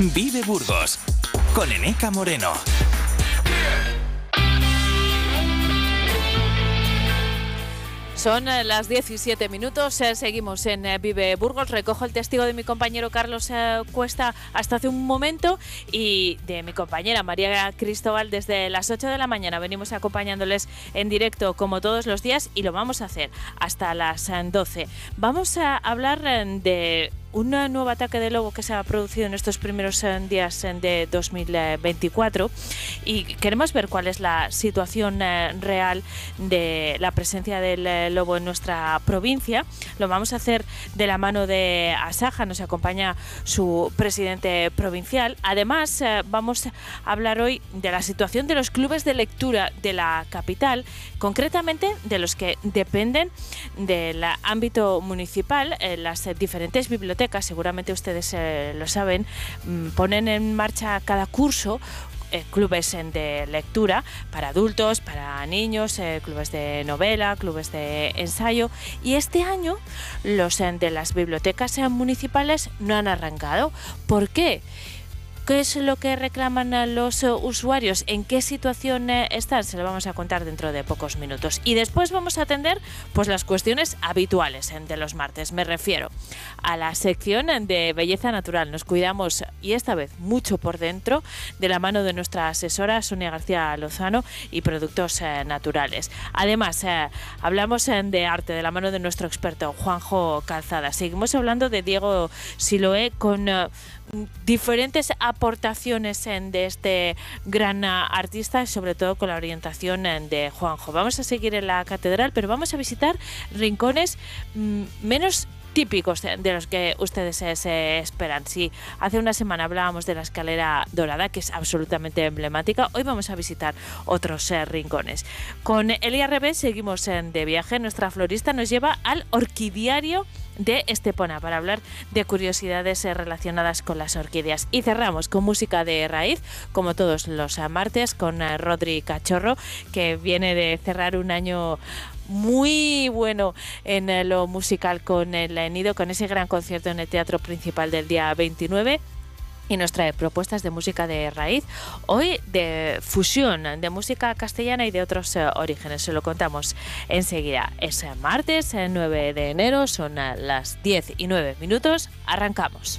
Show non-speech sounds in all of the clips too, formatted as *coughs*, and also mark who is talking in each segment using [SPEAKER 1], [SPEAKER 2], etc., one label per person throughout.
[SPEAKER 1] Vive Burgos con Eneca Moreno.
[SPEAKER 2] Son eh, las 17 minutos, eh, seguimos en eh, Vive Burgos. Recojo el testigo de mi compañero Carlos Cuesta hasta hace un momento y de mi compañera María Cristóbal desde las 8 de la mañana. Venimos acompañándoles en directo como todos los días y lo vamos a hacer hasta las 12. Vamos a hablar de un nuevo ataque de lobo que se ha producido en estos primeros eh, días eh, de 2024 y queremos ver cuál es la situación eh, real de la presencia del lobo en nuestra provincia. Lo vamos a hacer de la mano de Asaja, nos acompaña su presidente provincial. Además, vamos a hablar hoy de la situación de los clubes de lectura de la capital, concretamente de los que dependen del ámbito municipal, las diferentes bibliotecas seguramente ustedes eh, lo saben, mm, ponen en marcha cada curso eh, clubes de lectura para adultos, para niños, eh, clubes de novela, clubes de ensayo. Y este año los de las bibliotecas municipales no han arrancado. ¿Por qué? ¿Qué es lo que reclaman los eh, usuarios? ¿En qué situación eh, están? Se lo vamos a contar dentro de pocos minutos. Y después vamos a atender pues, las cuestiones habituales de los martes. Me refiero a la sección de belleza natural. Nos cuidamos y esta vez mucho por dentro de la mano de nuestra asesora Sonia García Lozano y productos eh, naturales. Además, hablamos de arte de la mano de nuestro experto Juanjo Calzada. Seguimos hablando de Diego Siloé con diferentes aportaciones de este gran artista, sobre todo con la orientación de Juanjo. Vamos a seguir en la catedral, pero vamos a visitar rincones mm, menos típicos de los que ustedes se esperan. Si hace una semana hablábamos de la escalera dorada, que es absolutamente emblemática, hoy vamos a visitar otros eh, rincones. Con el IRB seguimos de viaje. Nuestra florista nos lleva al orquidiario de Estepona para hablar de curiosidades eh, relacionadas con las orquídeas. Y cerramos con música de raíz, como todos los martes, con eh, Rodri Cachorro, que viene de cerrar un año muy bueno en eh, lo musical con el Nido, con ese gran concierto en el Teatro Principal del día 29 y nos trae propuestas de música de raíz, hoy de fusión de música castellana y de otros eh, orígenes. Se lo contamos enseguida. Es martes, el 9 de enero, son las 10 y 9 minutos. Arrancamos.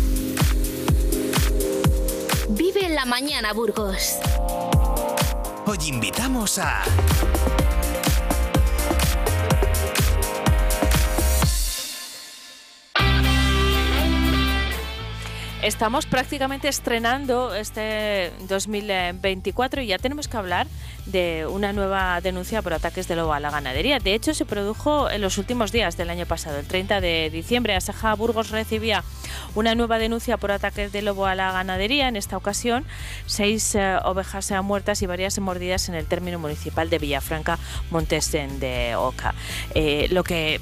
[SPEAKER 3] Vive la mañana, Burgos.
[SPEAKER 1] Hoy invitamos a...
[SPEAKER 2] Estamos prácticamente estrenando este 2024 y ya tenemos que hablar de una nueva denuncia por ataques de lobo a la ganadería. De hecho, se produjo en los últimos días del año pasado, el 30 de diciembre. Asaja Burgos recibía una nueva denuncia por ataques de lobo a la ganadería. En esta ocasión, seis eh, ovejas ovejas muertas y varias mordidas en el término municipal de Villafranca, Montes de Oca. Eh, lo que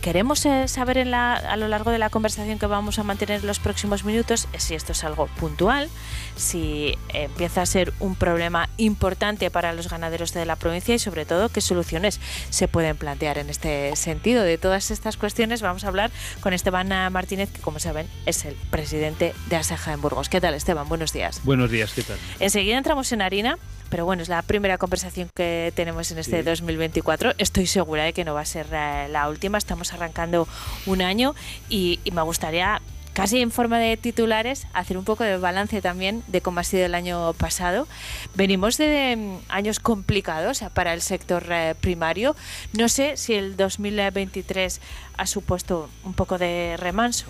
[SPEAKER 2] queremos eh, saber a lo largo de la conversación que vamos a mantener en los próximos minutos si esto es algo puntual, si empieza a ser un problema importante para los ganaderos de la provincia y sobre todo qué soluciones se pueden plantear en este sentido. De todas estas cuestiones vamos a hablar con Esteban Martínez, que como saben es el presidente de Asaja en Burgos. ¿Qué tal Esteban? Buenos días.
[SPEAKER 4] Buenos días, ¿qué tal?
[SPEAKER 2] Enseguida entramos en harina. Pero bueno, es la primera conversación que tenemos en este 2024. Estoy segura de que no va a ser eh, la última. Estamos arrancando un año y, me gustaría casi en forma de titulares, hacer un poco de balance también de cómo ha sido el año pasado. Venimos de mm, años complicados para el sector eh, primario. No sé si el 2023 ha supuesto un poco de remanso.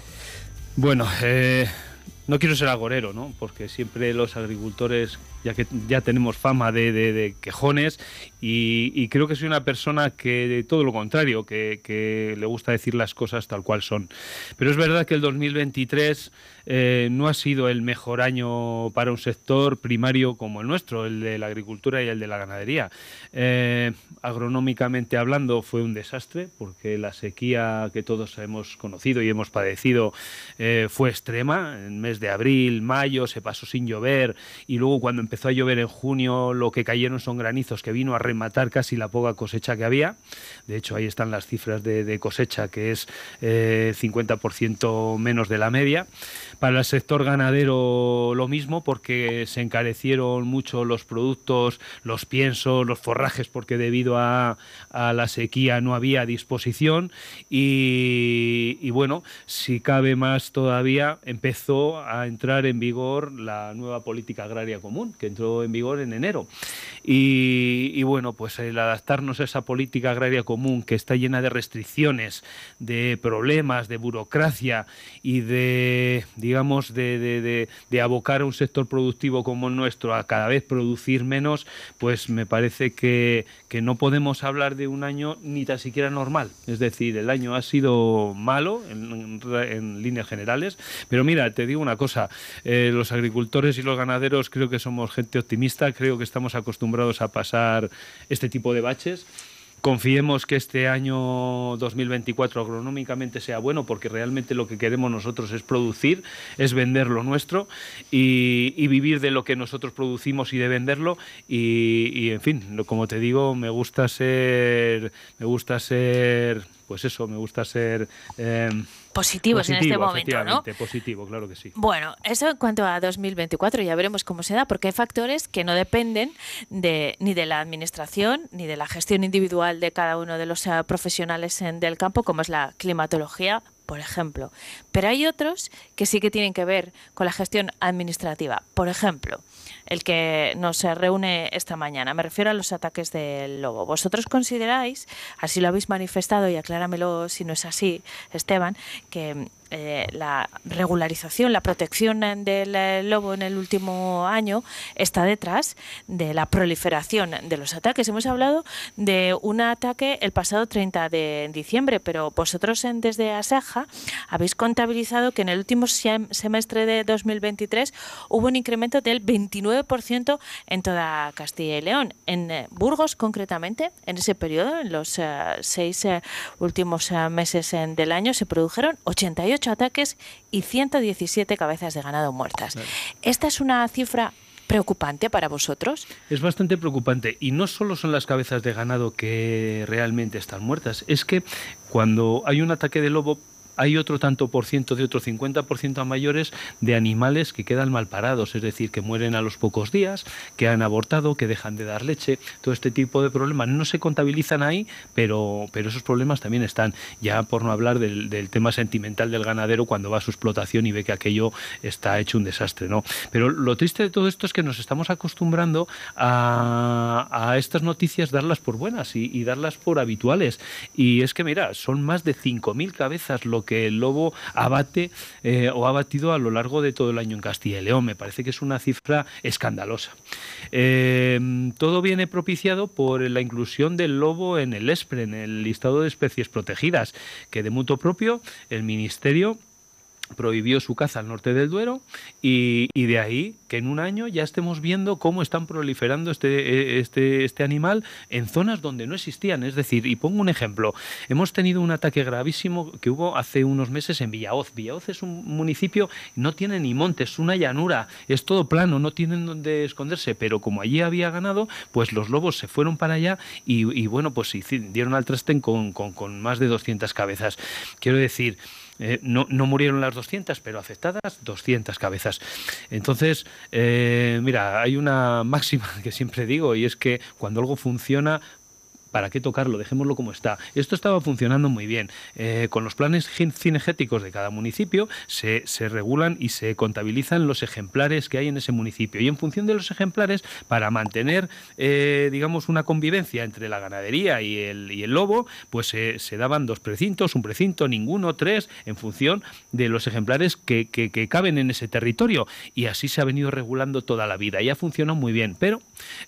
[SPEAKER 4] Bueno, eh, no quiero ser agorero, ¿no? Porque siempre los agricultores, ya que ya tenemos fama de, quejones, y, creo que soy una persona que de todo lo contrario, que, le gusta decir las cosas tal cual son. Pero es verdad que el 2023 eh, no ha sido el mejor año para un sector primario como el nuestro, el de la agricultura y el de la ganadería. Eh, agronómicamente hablando fue un desastre, porque la sequía que todos hemos conocido y hemos padecido eh, fue extrema. En mes de abril, mayo, se pasó sin llover y luego cuando empezó a llover en junio lo que cayeron son granizos que vino a rematar casi la poca cosecha que había. De hecho, ahí están las cifras de, cosecha, que es 50% eh, menos de la media. Para el sector ganadero lo mismo, porque se encarecieron mucho los productos, los piensos, los forrajes, porque debido a, la sequía no había disposición. Y, bueno, si cabe más todavía, empezó a entrar en vigor la nueva política agraria común, que entró en vigor en enero. Y, bueno, pues el adaptarnos a esa política agraria común que está llena de restricciones, de problemas, de burocracia y de digamos, de, de, abocar a un sector productivo como el nuestro a cada vez producir menos, pues me parece que, que no podemos hablar de un año ni tan siquiera normal. Es decir, el año ha sido malo en, en, líneas generales, pero mira, te digo una cosa, eh, los agricultores y los ganaderos creo que somos gente optimista, creo que estamos acostumbrados a pasar este tipo de baches. Confiemos que este año 2024 agronómicamente sea bueno porque realmente lo que queremos nosotros es producir, es vender lo nuestro y, vivir de lo que nosotros producimos y de venderlo. Y, en fin, como te digo, me gusta ser, me gusta ser, pues eso, me gusta ser...
[SPEAKER 2] Eh, positivos en este momento, ¿no?
[SPEAKER 4] Positivo, claro que sí.
[SPEAKER 2] Bueno, eso en cuanto a 2024, ya veremos cómo se da, porque hay factores que no dependen de, ni de la administración ni de la gestión individual de cada uno de los eh, profesionales en, del campo, como es la climatología, por ejemplo. Pero hay otros que sí que tienen que ver con la gestión administrativa. Por ejemplo, el que nos reúne esta mañana. Me refiero a los ataques del lobo. ¿Vosotros consideráis, así lo habéis manifestado y acláramelo si no es así, Esteban, que eh, la regularización, la protección del eh, lobo en el último año está detrás de la proliferación de los ataques. Hemos hablado de un ataque el pasado 30 de diciembre, pero vosotros en, desde Asaja habéis contabilizado que en el último semestre de 2023 hubo un incremento del 29% en toda Castilla y León. En eh, Burgos, concretamente, en ese periodo, en los seis últimos meses del año, se produjeron 88 ataques y 117 cabezas de ganado muertas. ¿Esta es una cifra preocupante para vosotros?
[SPEAKER 4] Es bastante preocupante y no solo son las cabezas de ganado que realmente están muertas, es que cuando hay un ataque de lobo hay otro tanto por ciento de otro 50% a mayores de animales que quedan mal parados, es decir, que mueren a los pocos días, que han abortado, que dejan de dar leche, todo este tipo de problemas no se contabilizan ahí, pero, pero esos problemas también están, ya por no hablar del, tema sentimental del ganadero cuando va a su explotación y ve que aquello está hecho un desastre, ¿no? Pero lo triste de todo esto es que nos estamos acostumbrando a, a estas noticias darlas por buenas y, darlas por habituales. Y es que, mira, son más de 5.000 cabezas lo que el lobo abate eh, o ha batido a lo largo de todo el año en Castilla y León. Me parece que es una cifra escandalosa. Eh, todo viene propiciado por la inclusión del lobo en el ESPRE, en el listado de especies protegidas, que de mutuo propio el Ministerio prohibió su caza al norte del Duero y, de ahí que en un año ya estemos viendo cómo están proliferando este, este, este animal en zonas donde no existían. Es decir, y pongo un ejemplo, hemos tenido un ataque gravísimo que hubo hace unos meses en Villaoz. Villaoz es un municipio, no tiene ni montes, es una llanura, es todo plano, no tienen donde esconderse, pero como allí había ganado, pues los lobos se fueron para allá y, bueno, pues dieron al trasten con, con, con más de 200 cabezas. Quiero decir, eh, no, no, murieron las 200, pero afectadas 200 cabezas. Entonces, eh, mira, hay una máxima *laughs* que siempre digo y es que cuando algo funciona, ¿para qué tocarlo? Dejémoslo como está. Esto estaba funcionando muy bien. Eh, con los planes cinegéticos de cada municipio se, regulan y se contabilizan los ejemplares que hay en ese municipio. Y en función de los ejemplares, para mantener, eh, digamos, una convivencia entre la ganadería y el, lobo, pues se daban dos precintos, un precinto, ninguno, tres, en función de los ejemplares que, que, caben en ese territorio. Y así se ha venido regulando toda la vida. Y ha funcionado muy bien. Pero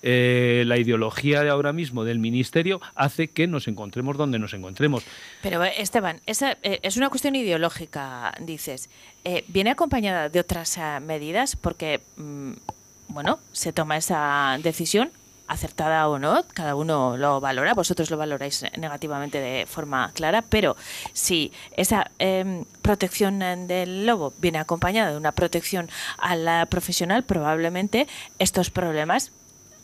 [SPEAKER 4] eh, la ideología de ahora mismo del ministerio hace que nos encontremos donde nos encontremos.
[SPEAKER 2] Pero Esteban, esa, eh, es una cuestión ideológica, dices. Eh, ¿Viene acompañada de otras medidas? Porque, mm, bueno, se toma esa decisión acertada o no, cada uno lo valora, vosotros lo valoráis negativamente de forma clara, pero si esa em, protección del lobo viene acompañada de una protección a la profesional, probablemente estos problemas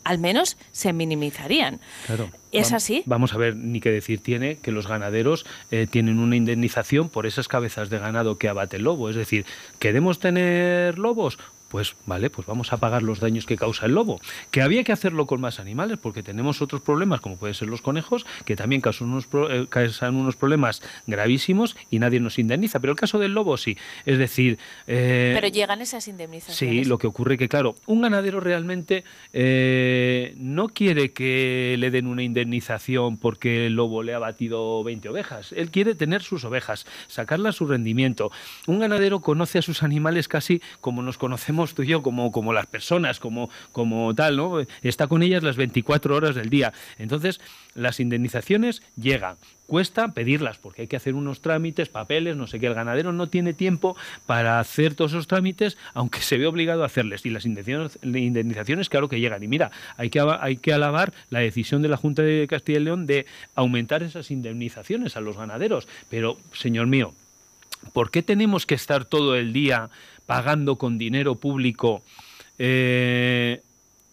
[SPEAKER 2] al menos se minimizarían.
[SPEAKER 4] Claro.
[SPEAKER 2] ¿Es así?
[SPEAKER 4] Vamos a ver, ni qué decir tiene que los ganaderos eh, tienen una indemnización por esas cabezas de ganado que abate el lobo. Es decir, ¿queremos tener lobos? Pues vale, pues vamos a pagar los daños que causa el lobo. Que había que hacerlo con más animales porque tenemos otros problemas, como pueden ser los conejos, que también causan unos, eh, causan unos problemas gravísimos y nadie nos indemniza. Pero el caso del lobo sí. Es decir...
[SPEAKER 2] Eh, Pero llegan esas indemnizaciones.
[SPEAKER 4] Sí, lo que ocurre que, claro, un ganadero realmente eh, no quiere que le den una indemnización porque el lobo le ha batido 20 ovejas. Él quiere tener sus ovejas, sacarlas su rendimiento. Un ganadero conoce a sus animales casi como nos conocemos tú y yo como, como las personas, como, como tal, ¿no? Está con ellas las 24 horas del día. Entonces, las indemnizaciones llegan. Cuesta pedirlas porque hay que hacer unos trámites, papeles, no sé qué. El ganadero no tiene tiempo para hacer todos esos trámites, aunque se ve obligado a hacerles. Y las indemnizaciones, claro que llegan. Y mira, hay que, hay que alabar la decisión de la Junta de Castilla y León de aumentar esas indemnizaciones a los ganaderos. Pero, señor mío, ¿por qué tenemos que estar todo el día pagando con dinero público eh,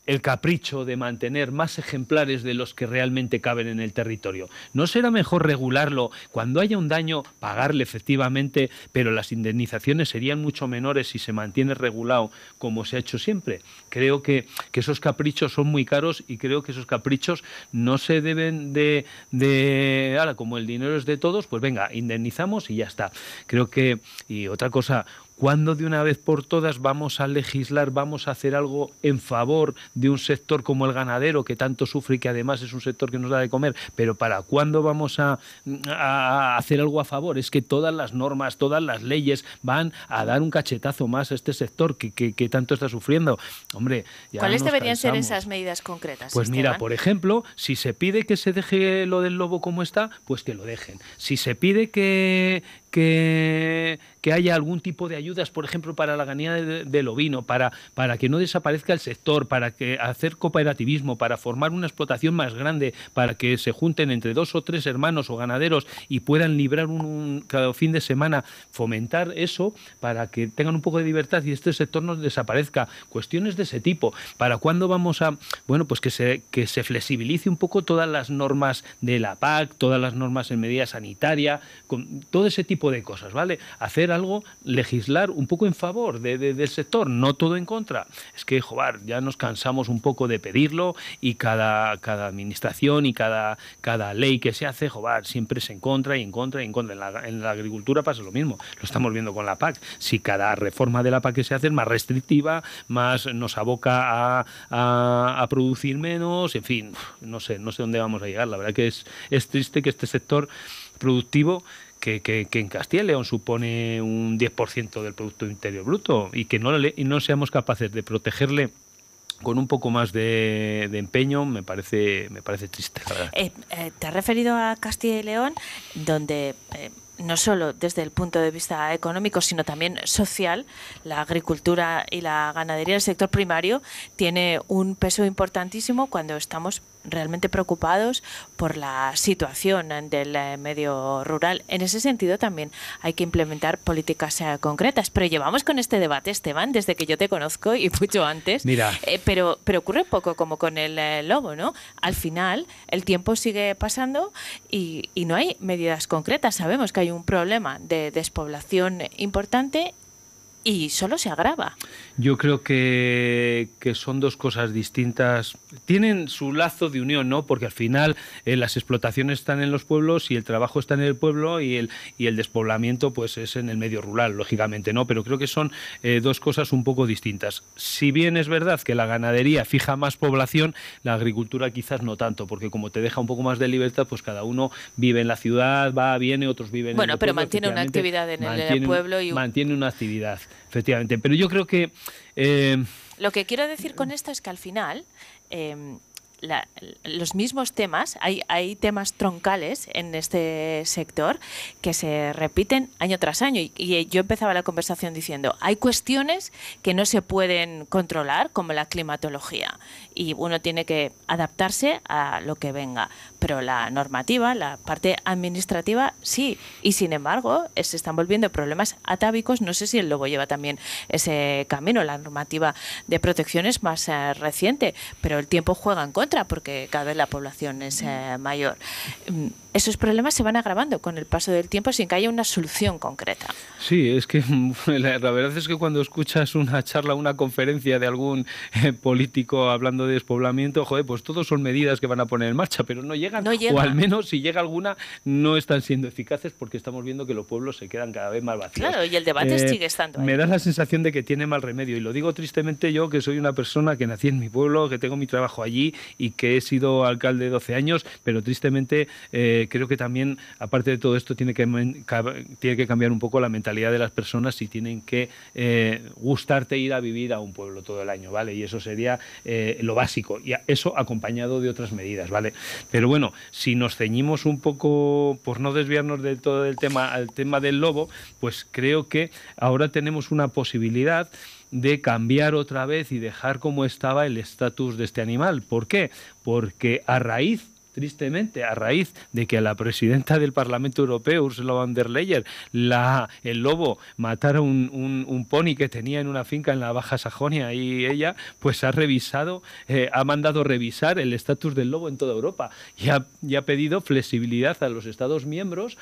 [SPEAKER 4] el capricho de mantener más ejemplares de los que realmente caben en el territorio. ¿No será mejor regularlo cuando haya un daño, pagarle efectivamente, pero las indemnizaciones serían mucho menores si se mantiene regulado como se ha hecho siempre? Creo que, esos caprichos son muy caros y creo que esos caprichos no se deben de, de ahora como el dinero es de todos, pues venga, indemnizamos y ya está. Creo que, y otra cosa, ¿Cuándo de una vez por todas vamos a legislar, vamos a hacer algo en favor de un sector como el ganadero, que tanto sufre y que además es un sector que nos da de comer? Pero ¿para cuándo vamos a, hacer algo a favor? Es que todas las normas, todas las leyes van a dar un cachetazo más a este sector que, tanto está sufriendo. Hombre,
[SPEAKER 2] ¿cuáles deberían ser esas medidas concretas?
[SPEAKER 4] Pues mira, por ejemplo, si se pide que se deje lo del lobo como está, pues que lo dejen. Si se pide que, que, haya algún tipo de ayudas, por ejemplo, para la ganadería del de ovino, para, para que no desaparezca el sector, para que hacer cooperativismo, para formar una explotación más grande, para que se junten entre dos o tres hermanos o ganaderos y puedan librar un, cada fin de semana, fomentar eso para que tengan un poco de libertad y este sector no desaparezca. Cuestiones de ese tipo. ¿Para cuándo vamos a, bueno, pues que se, que se flexibilice un poco todas las normas de la PAC, todas las normas en medida sanitaria, con todo ese tipo de cosas, ¿vale? Hacer algo, legislar un poco en favor del sector, no todo en contra. Es que, joder, ya nos cansamos un poco de pedirlo y cada, cada administración y cada, cada ley que se hace, joder, siempre es en contra y en contra y en contra. En la, agricultura pasa lo mismo, lo estamos viendo con la PAC. Si cada reforma de la PAC que se hace es más restrictiva, más nos aboca a, a, producir menos, en fin, no sé, no sé dónde vamos a llegar. La verdad que es triste que este sector productivo que, en Castilla y León supone un 10% del Producto Interior Bruto y que no, seamos capaces de protegerle con un poco más de, empeño me parece me parece triste.
[SPEAKER 2] Eh, eh, te has referido a Castilla y León, donde eh, no solo desde el punto de vista económico, sino también social, la agricultura y la ganadería, el sector primario, tiene un peso importantísimo cuando estamos realmente preocupados por la situación del eh, medio rural. En ese sentido también hay que implementar políticas eh, concretas. Pero llevamos con este debate, Esteban, desde que yo te conozco y mucho antes.
[SPEAKER 4] Mira.
[SPEAKER 2] Eh, pero, pero ocurre poco como con el lobo, ¿no? Al final el tiempo sigue pasando y, y no hay medidas concretas. Sabemos que hay un problema de despoblación importante y solo se agrava.
[SPEAKER 4] Yo creo que, que, son dos cosas distintas. Tienen su lazo de unión, ¿no? Porque al final eh, las explotaciones están en los pueblos y el trabajo está en el pueblo y el, y el despoblamiento pues es en el medio rural, lógicamente, ¿no? Pero creo que son eh, dos cosas un poco distintas. Si bien es verdad que la ganadería fija más población, la agricultura quizás no tanto, porque como te deja un poco más de libertad, pues cada uno vive en la ciudad, va, viene, otros viven
[SPEAKER 2] bueno,
[SPEAKER 4] en el
[SPEAKER 2] pero mantiene una actividad en el pueblo y
[SPEAKER 4] mantiene una actividad, efectivamente. Pero yo creo que eh,
[SPEAKER 2] lo que quiero decir con esto es que al final eh, los mismos temas, hay, hay temas troncales en este sector que se repiten año tras año. Y, yo empezaba la conversación diciendo, hay cuestiones que no se pueden controlar, como la climatología, y uno tiene que adaptarse a lo que venga. Pero la normativa, la parte administrativa, sí. Y sin embargo, se están volviendo problemas atávicos. No sé si el lobo lleva también ese camino. La normativa de protección es más eh, reciente, pero el tiempo juega en contra porque cada vez la población es eh, mayor. Mm, esos problemas se van agravando con el paso del tiempo sin que haya una solución concreta.
[SPEAKER 4] Sí, es que *laughs* la, verdad es que cuando escuchas una charla, una conferencia de algún eh, político hablando de despoblamiento, joder, pues todos son medidas que van a poner en marcha, pero no llegan, o al menos si llega alguna, no están siendo eficaces porque estamos viendo que los pueblos se quedan cada vez más vacíos.
[SPEAKER 2] Claro, y el debate eh, sigue estando ahí.
[SPEAKER 4] Me da la sensación de que tiene mal remedio, y lo digo tristemente yo, que soy una persona que nací en mi pueblo, que tengo mi trabajo allí y que he sido alcalde 12 años, pero tristemente eh, creo que también, aparte de todo esto, tiene que, tiene que cambiar un poco la mentalidad de las personas y tienen que eh, gustarte ir a vivir a un pueblo todo el año, ¿vale? Y eso sería eh, lo básico, y eso acompañado de otras medidas, ¿vale? Pero bueno, si nos ceñimos un poco, por no desviarnos de todo el tema al tema del lobo, pues creo que ahora tenemos una posibilidad de cambiar otra vez y dejar como estaba el estatus de este animal. ¿Por qué? Porque a raíz tristemente, a raíz de que a la presidenta del Parlamento Europeo, Ursula von der Leyen, el lobo matara un, un, pony que tenía en una finca en la Baja Sajonia y ella pues ha revisado, eh, ha mandado revisar el estatus del lobo en toda Europa y ha, y ha pedido flexibilidad a los Estados miembros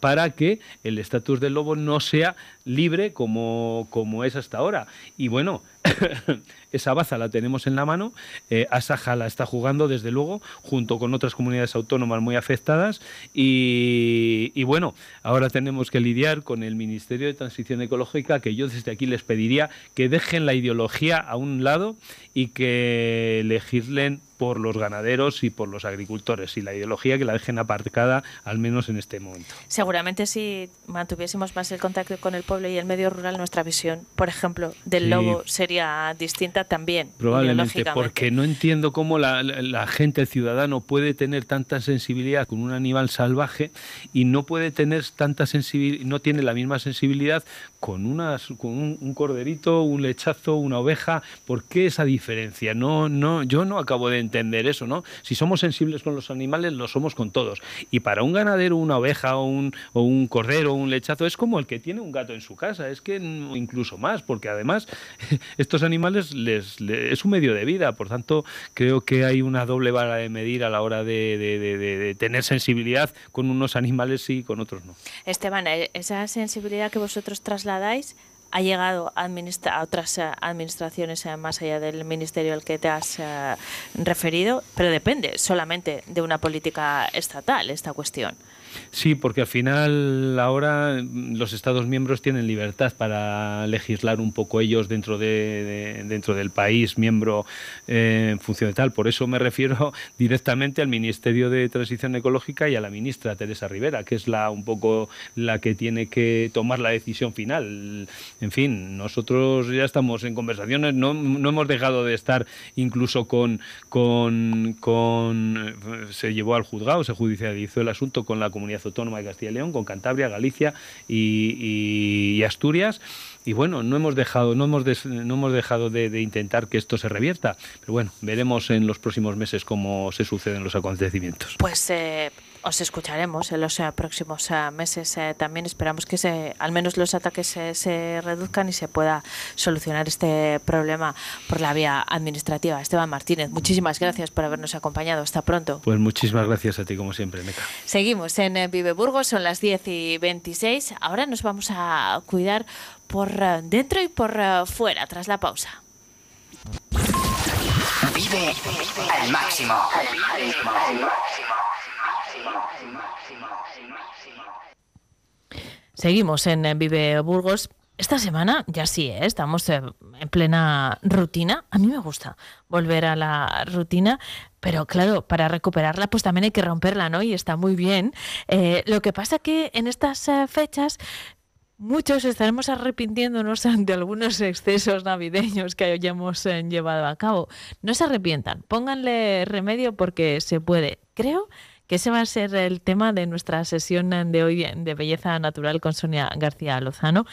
[SPEAKER 4] para que el estatus del lobo no sea libre como, como es hasta ahora. Y bueno, *coughs* esa baza la tenemos en la mano, eh, Asaja la está jugando desde luego, junto con otras comunidades autónomas muy afectadas, y, y, bueno, ahora tenemos que lidiar con el Ministerio de Transición Ecológica, que yo desde aquí les pediría que dejen la ideología a un lado y que legislen por los ganaderos y por los agricultores y la ideología que la dejen aparcada al menos en este momento.
[SPEAKER 2] Seguramente si mantuviésemos más el contacto con el pueblo y el medio rural, nuestra visión, por ejemplo, del lobo sería distinta también.
[SPEAKER 4] Probablemente, porque no entiendo cómo la, gente, el ciudadano, puede tener tanta sensibilidad con un animal salvaje y no puede tener tanta sensibilidad, no tiene la misma sensibilidad con, unas, con un, corderito, un lechazo, una oveja. ¿Por qué esa diferencia? No, no, yo no acabo de entender entender eso, ¿no? Si somos sensibles con los animales, lo somos con todos. Y para un ganadero, una oveja o un, o un cordero un lechazo es como el que tiene un gato en su casa, es que incluso más, porque además *laughs* estos animales les, es un medio de vida, por tanto creo que hay una doble vara de medir a la hora de, tener sensibilidad con unos animales y con otros no.
[SPEAKER 2] Esteban, eh, esa sensibilidad que vosotros trasladáis ha llegado a, a otras eh, administraciones eh, más allá del ministerio al que te has eh, referido, pero depende solamente de una política estatal esta cuestión.
[SPEAKER 4] Sí, porque al final ahora los Estados miembros tienen libertad para legislar un poco ellos dentro, de, dentro del país miembro eh, tal. Por eso me refiero *laughs* directamente al Ministerio de Transición Ecológica y a la ministra Teresa Rivera, que es la un poco la que tiene que tomar la decisión final. En fin, nosotros ya estamos en conversaciones, no, no hemos dejado de estar incluso con, con, con se llevó al juzgado, se judicializó el asunto con la comunidad Comunidad Autónoma de Castilla y León, con Cantabria, Galicia y, Asturias. Y bueno, no hemos dejado, no hemos, no hemos dejado de, intentar que esto se revierta. Pero bueno, veremos en los próximos meses cómo se suceden los acontecimientos.
[SPEAKER 2] Pues eh, os escucharemos en los eh, próximos eh, meses. Eh, también esperamos que se, al menos los ataques se reduzcan y se pueda solucionar este problema por la vía administrativa. Esteban Martínez, muchísimas gracias por habernos acompañado. Hasta pronto.
[SPEAKER 4] Pues muchísimas gracias a ti, como siempre, Meca.
[SPEAKER 2] Seguimos en Vive Burgos, son las 10 y 26. Ahora nos vamos a cuidar por dentro y por fuera tras la pausa.
[SPEAKER 1] Vive al máximo.
[SPEAKER 2] Seguimos en Vive Burgos. Esta semana ya sí, ¿eh? estamos en plena rutina. A mí me gusta volver a la rutina, pero claro, para recuperarla pues también hay que romperla, ¿no? Y está muy bien. Eh, lo que pasa que en estas eh, fechas muchos estaremos arrepintiéndonos *laughs* de algunos excesos navideños que hayamos llevado a cabo. No se arrepientan, pónganle remedio porque se puede. Creo que ese va a ser el tema de nuestra sesión de hoy de belleza natural con Sonia García Lozano,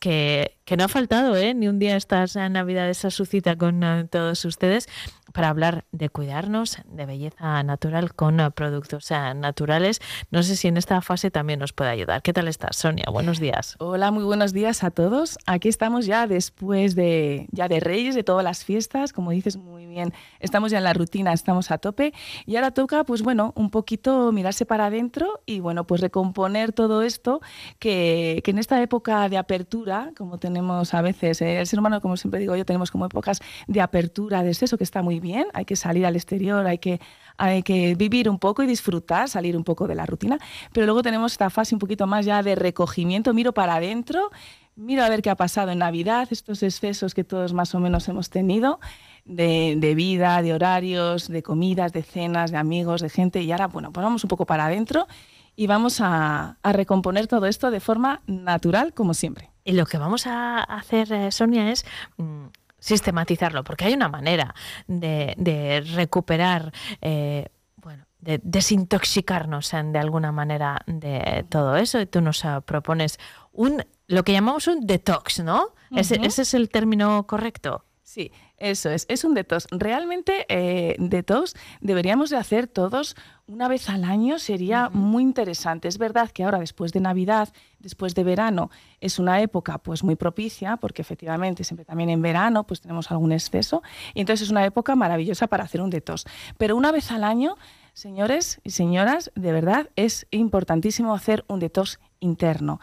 [SPEAKER 2] que, que no ha faltado ¿eh? ni un día estas navidades a su cita con eh, todos ustedes para hablar de cuidarnos, de belleza natural con eh, productos eh, naturales. No sé si en esta fase también nos puede ayudar. ¿Qué tal estás, Sonia? Buenos días.
[SPEAKER 5] Hola, muy buenos días a todos. Aquí estamos ya después de ya de Reyes, de todas las fiestas, como dices muy bien. Estamos ya en la rutina, estamos a tope y ahora toca, pues bueno, un poquito mirarse para adentro y bueno, pues recomponer todo esto que, que en esta época de apertura, como tenemos a veces, eh, el ser humano, como siempre digo yo, tenemos como épocas de apertura, de eso que está muy bien hay que salir al exterior, hay que, hay que vivir un poco y disfrutar, salir un poco de la rutina, pero luego tenemos esta fase un poquito más ya de recogimiento, miro para adentro, miro a ver qué ha pasado en Navidad, estos excesos que todos más o menos hemos tenido. De, vida, de horarios, de comidas, de cenas, de amigos, de gente. Y ahora, bueno, pues vamos un poco para adentro y vamos a, recomponer todo esto de forma natural, como siempre.
[SPEAKER 2] Y lo que vamos a hacer, eh, Sonia, es mm, sistematizarlo, porque hay una manera de, recuperar, eh, bueno, de desintoxicarnos de alguna manera de todo eso. Y tú nos propones un lo que llamamos un detox, ¿no? ese, ese es el término correcto.
[SPEAKER 5] Sí, eso es, es un detox. Realmente eh, detox deberíamos de hacer todos una vez al año, sería muy interesante. Es verdad que ahora después de Navidad, después de verano, es una época pues muy propicia, porque efectivamente siempre también en verano pues tenemos algún exceso, y entonces es una época maravillosa para hacer un detox. Pero una vez al año, señores y señoras, de verdad es importantísimo hacer un detox interno.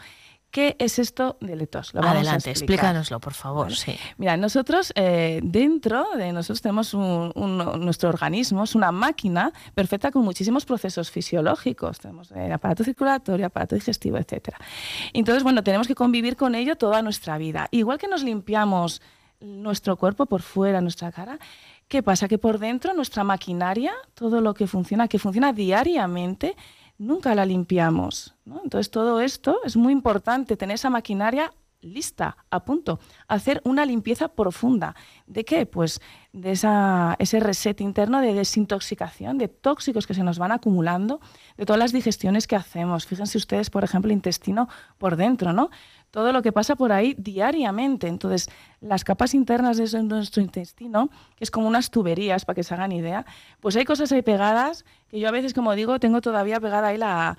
[SPEAKER 5] ¿Qué es esto del ETOS?
[SPEAKER 2] Adelante, explícanoslo, por favor.
[SPEAKER 5] Mira, nosotros eh, dentro de nosotros tenemos nuestro organismo, es una máquina perfecta con muchísimos procesos fisiológicos. Tenemos el aparato circulatorio, aparato digestivo, etc. Entonces, bueno, tenemos que convivir con ello toda nuestra vida. Igual que nos limpiamos nuestro cuerpo por fuera, nuestra cara, ¿qué pasa? Que por dentro nuestra maquinaria, todo lo que funciona, que funciona diariamente, nunca la limpiamos. Entonces todo esto es muy importante, tener esa maquinaria lista, a punto, hacer una limpieza profunda. ¿De qué? Pues de esa, ese reset interno de desintoxicación, de tóxicos que se nos van acumulando, de todas las digestiones que hacemos. Fíjense ustedes, por ejemplo, el intestino por dentro, ¿no? Todo lo que pasa por ahí diariamente. Entonces, las capas internas de nuestro intestino, que es como unas tuberías, para que se hagan idea, pues hay cosas ahí pegadas que yo a veces, como digo, tengo todavía pegada ahí la,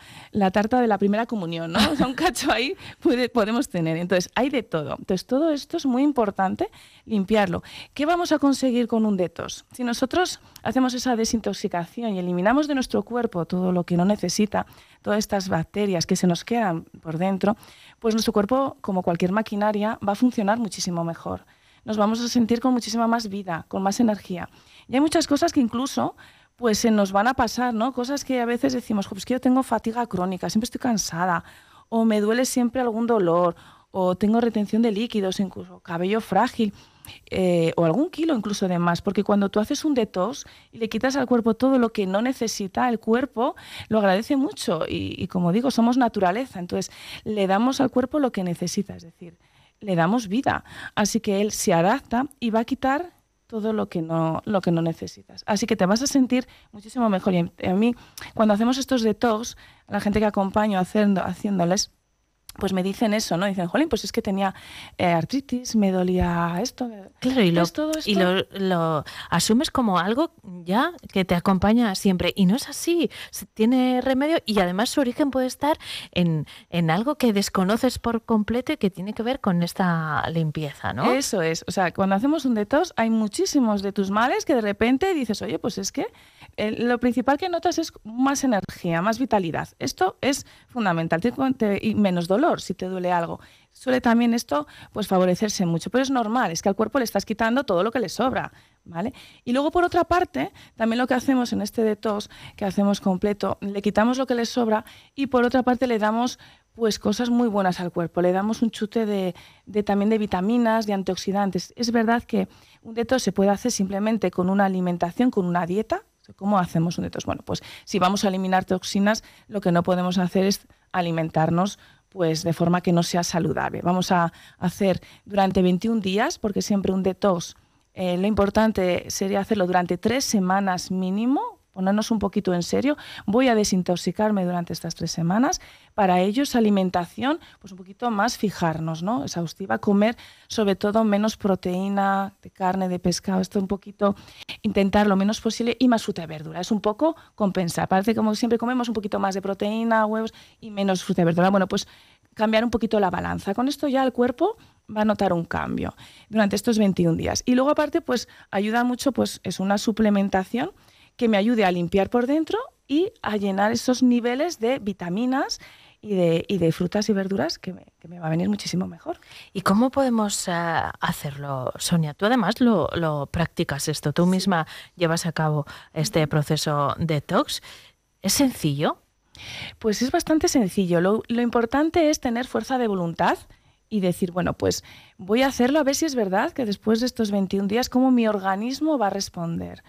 [SPEAKER 5] tarta de la primera comunión, ¿no? O sea, un *laughs* cacho ahí podemos tener. Entonces, hay de todo. Entonces, todo esto es muy importante limpiarlo. ¿Qué vamos a conseguir con un detox? Si nosotros hacemos esa desintoxicación y eliminamos de nuestro cuerpo todo lo que no necesita, todas estas bacterias que se nos quedan por dentro, pues nuestro cuerpo, como cualquier maquinaria, va a funcionar muchísimo mejor nos vamos a sentir con muchísima más vida, con más energía. Y hay muchas cosas que incluso pues se nos van a pasar, ¿no? Cosas que a veces decimos, pues que yo tengo fatiga crónica, siempre estoy cansada, o me duele siempre algún dolor, o tengo retención de líquidos, incluso cabello frágil, eh, o algún kilo incluso de más, porque cuando tú haces un detox y le quitas al cuerpo todo lo que no necesita, el cuerpo lo agradece mucho y, y como digo, somos naturaleza, entonces le damos al cuerpo lo que necesita, es decir, le damos vida. Así que él se adapta y va a quitar todo lo que no lo que no necesitas. Así que te vas a sentir muchísimo mejor. Y a mí, cuando hacemos estos detox, la gente que acompaño haciendo, haciéndoles, pues me dicen eso, ¿no? Dicen, jolín, pues es que tenía eh, artritis, me dolía esto.
[SPEAKER 2] Claro, y, lo, todo esto? y lo, asumes como algo ya que te acompaña siempre. Y no es así, tiene remedio y además su origen puede estar en, en algo que desconoces por completo y que tiene que ver con esta limpieza, ¿no?
[SPEAKER 5] Eso es, o sea, cuando hacemos un detox hay muchísimos de tus males que de repente dices, oye, pues es que eh, lo principal que notas es más energía, más vitalidad. Esto es fundamental, y menos dolor si te duele algo. suele también esto pues favorecerse mucho, pero es normal, es que al cuerpo le estás quitando todo lo que le sobra, ¿vale? Y luego por otra parte, también lo que hacemos en este detox que hacemos completo, le quitamos lo que le sobra y por otra parte le damos pues cosas muy buenas al cuerpo. Le damos un chute de, también de vitaminas, de antioxidantes. Es verdad que un detox se puede hacer simplemente con una alimentación, con una dieta. ¿Cómo hacemos un detox? Bueno, pues si vamos a eliminar toxinas, lo que no podemos hacer es alimentarnos pues de forma que no sea saludable. Vamos a hacer durante 21 días, porque siempre un detox, eh, lo importante sería hacerlo durante tres semanas mínimo, ponernos un poquito en serio. Voy a desintoxicarme durante estas tres semanas. Para ello, esa alimentación, pues un poquito más fijarnos, ¿no? Exhaustiva, comer sobre todo menos proteína de carne, de pescado, esto un poquito, intentar lo menos posible y más fruta y verdura. Es un poco compensar. Parece que como siempre comemos un poquito más de proteína, huevos y menos fruta y verdura. Bueno, pues cambiar un poquito la balanza. Con esto ya el cuerpo va a notar un cambio durante estos 21 días. Y luego aparte, pues ayuda mucho, pues es una suplementación que me ayude a limpiar por dentro y a llenar esos niveles de vitaminas y de, y de frutas y verduras que me, que me, va a venir muchísimo mejor.
[SPEAKER 2] ¿Y cómo podemos uh, hacerlo, Sonia? Tú además lo, lo practicas esto, tú misma llevas a cabo este proceso detox. ¿Es sencillo?
[SPEAKER 5] Pues es bastante sencillo. Lo, lo importante es tener fuerza de voluntad y decir, bueno, pues voy a hacerlo a ver si es verdad que después de estos 21 días, cómo mi organismo va a responder.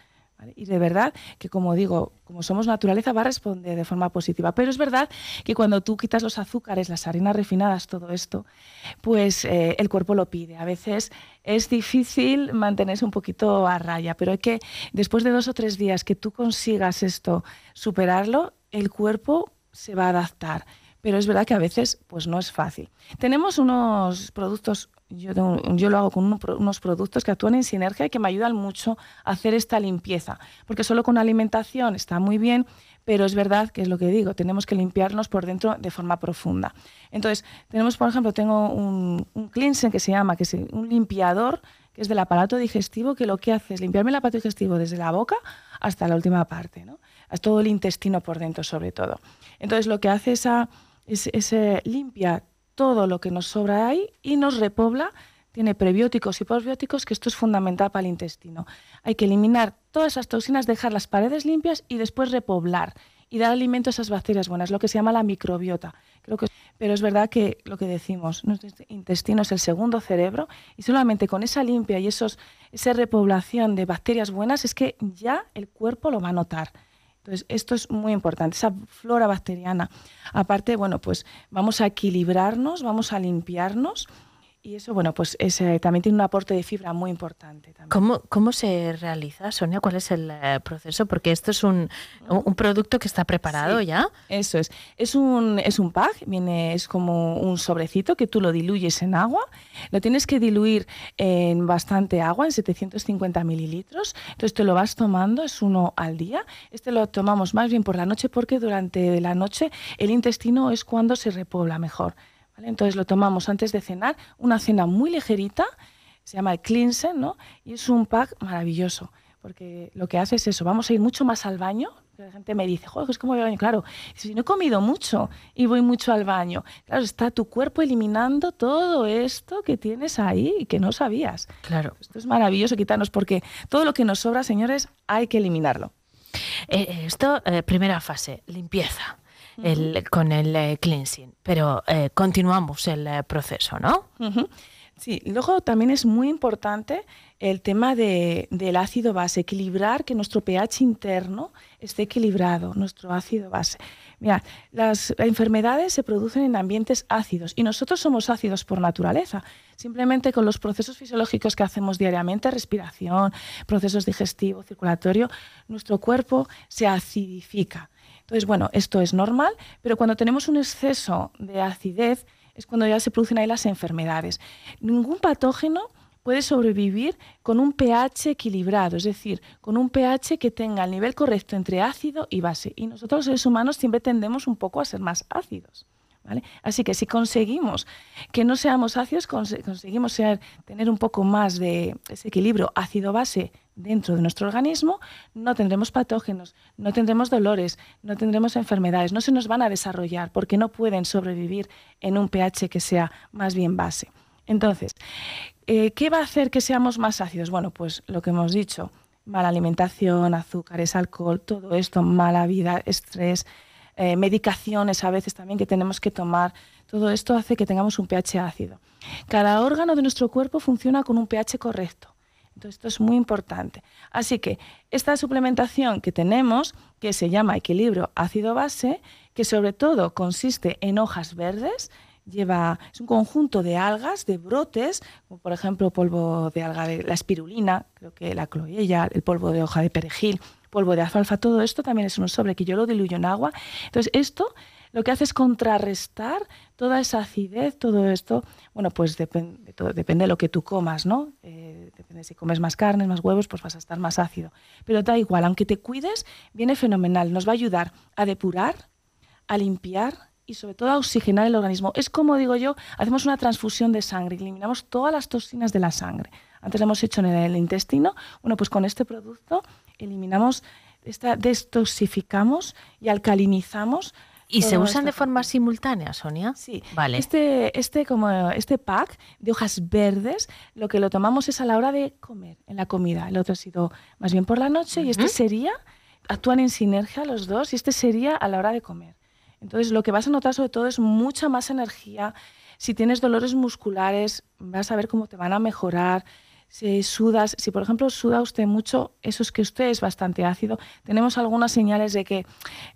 [SPEAKER 5] Y de verdad que, como digo, como somos naturaleza, va a responder de forma positiva. Pero es verdad que cuando tú quitas los azúcares, las harinas refinadas, todo esto, pues eh, el cuerpo lo pide. A veces es difícil mantenerse un poquito a raya, pero hay que, después de dos o tres días que tú consigas esto, superarlo, el cuerpo se va a adaptar. Pero es verdad que a veces pues no es fácil. Tenemos unos productos yo, yo, lo hago con unos productos que actúan en sinergia y que me ayudan mucho a hacer esta limpieza, porque solo con alimentación está muy bien, pero es verdad que es lo que digo, tenemos que limpiarnos por dentro de forma profunda. Entonces, tenemos, por ejemplo, tengo un, un cleanser que se llama, que es un limpiador, que es del aparato digestivo, que lo que hace es limpiarme el aparato digestivo desde la boca hasta la última parte, ¿no? todo el intestino por dentro sobre todo. Entonces, lo que hace esa, es, es limpia todo lo que nos sobra ahí y nos repobla. Tiene prebióticos y postbióticos, que esto es fundamental para el intestino. Hay que eliminar todas esas toxinas, dejar las paredes limpias y después repoblar y dar alimento a esas bacterias buenas, lo que se llama la microbiota. Pero es verdad que lo que decimos, nuestro intestino es el segundo cerebro y solamente con esa limpia y esos, esa repoblación de bacterias buenas es que ya el cuerpo lo va a notar. Entonces, esto es muy importante, esa flora bacteriana. Aparte, bueno, pues vamos a equilibrarnos, vamos a limpiarnos y eso, bueno, pues también tiene un aporte de fibra muy importante.
[SPEAKER 2] ¿Cómo, ¿Cómo se realiza, Sonia? ¿Cuál es el eh, proceso? Porque esto es un, un producto que está preparado ya.
[SPEAKER 5] Eso es. Es un, es un pack, viene, es como un sobrecito que tú lo diluyes en agua. Lo tienes que diluir en bastante agua, en 750 mililitros. Entonces te lo vas tomando, es uno al día. Este lo tomamos más bien por la noche porque durante la noche el intestino es cuando se repobla mejor. Entonces lo tomamos antes de cenar, una cena muy ligerita, se llama el cleanser, ¿no? Y es un pack maravilloso, porque lo que hace es eso, vamos a ir mucho más al baño. La gente me dice, joder, es como voy al baño. Claro, si no he comido mucho y voy mucho al baño, claro, está tu cuerpo eliminando todo esto que tienes ahí y que no sabías.
[SPEAKER 2] Claro.
[SPEAKER 5] Esto es maravilloso quitarnos, porque todo lo que nos sobra, señores, hay que eliminarlo.
[SPEAKER 2] Eh, esto, eh, primera fase, limpieza con el eh, cleansing, pero eh, continuamos el eh, proceso, ¿no?
[SPEAKER 5] Sí, luego también es muy importante el tema de, del ácido base, equilibrar que nuestro pH interno esté equilibrado, nuestro ácido base. Mira, las enfermedades se producen en ambientes ácidos y nosotros somos ácidos por naturaleza. Simplemente con los procesos fisiológicos que hacemos diariamente, respiración, procesos digestivos, circulatorio, nuestro cuerpo se acidifica. Entonces, bueno, esto es normal, pero cuando tenemos un exceso de acidez es cuando ya se producen ahí las enfermedades. Ningún patógeno puede sobrevivir con un pH equilibrado, es decir, con un pH que tenga el nivel correcto entre ácido y base. Y nosotros los seres humanos siempre tendemos un poco a ser más ácidos. Así que si conseguimos que no seamos ácidos, conseguimos tener un poco más de ese equilibrio ácido-base dentro de nuestro organismo, no tendremos patógenos, no tendremos dolores, no tendremos enfermedades, no se nos van a desarrollar porque no pueden sobrevivir en un pH que sea más bien base. Entonces, eh, ¿qué va a hacer que seamos más ácidos? Bueno, pues lo que hemos dicho, mala alimentación, azúcares, alcohol, todo esto, mala vida, estrés, eh, medicaciones a veces también que tenemos que tomar, todo esto hace que tengamos un pH ácido. Cada órgano de nuestro cuerpo funciona con un pH correcto. Entonces, esto es muy importante. Así que esta suplementación que tenemos, que se llama equilibrio ácido-base, que sobre todo consiste en hojas verdes, lleva, es un conjunto de algas, de brotes, como por ejemplo polvo de alga de la espirulina, creo que la cloella, el polvo de hoja de perejil, polvo de alfalfa, todo esto también es un sobre que yo lo diluyo en agua. Entonces, esto lo que hace es contrarrestar toda esa acidez, todo esto, bueno, pues depende, depende de lo que tú comas, ¿no? Eh, depende si comes más carnes, más huevos, pues vas a estar más ácido. Pero da igual, aunque te cuides, viene fenomenal, nos va a ayudar a depurar, a limpiar y sobre todo a oxigenar el organismo. Es como digo yo, hacemos una transfusión de sangre, eliminamos todas las toxinas de la sangre. Antes lo hemos hecho en el intestino, bueno, pues con este producto eliminamos, esta, destoxificamos y alcalinizamos
[SPEAKER 6] ¿Y se usan de forma simultánea, Sonia?
[SPEAKER 5] Sí. Vale. Este, este, como este pack de hojas verdes, lo que lo tomamos es a la hora de comer, en la comida. El otro ha sido más bien por la noche y este sería, actúan en sinergia los dos y este sería a la hora de comer. Entonces, lo que vas a notar sobre todo es mucha más energía. Si tienes dolores musculares, vas a ver cómo te van a mejorar si sudas, si por ejemplo suda usted mucho, eso es que usted es bastante ácido. Tenemos algunas señales de que,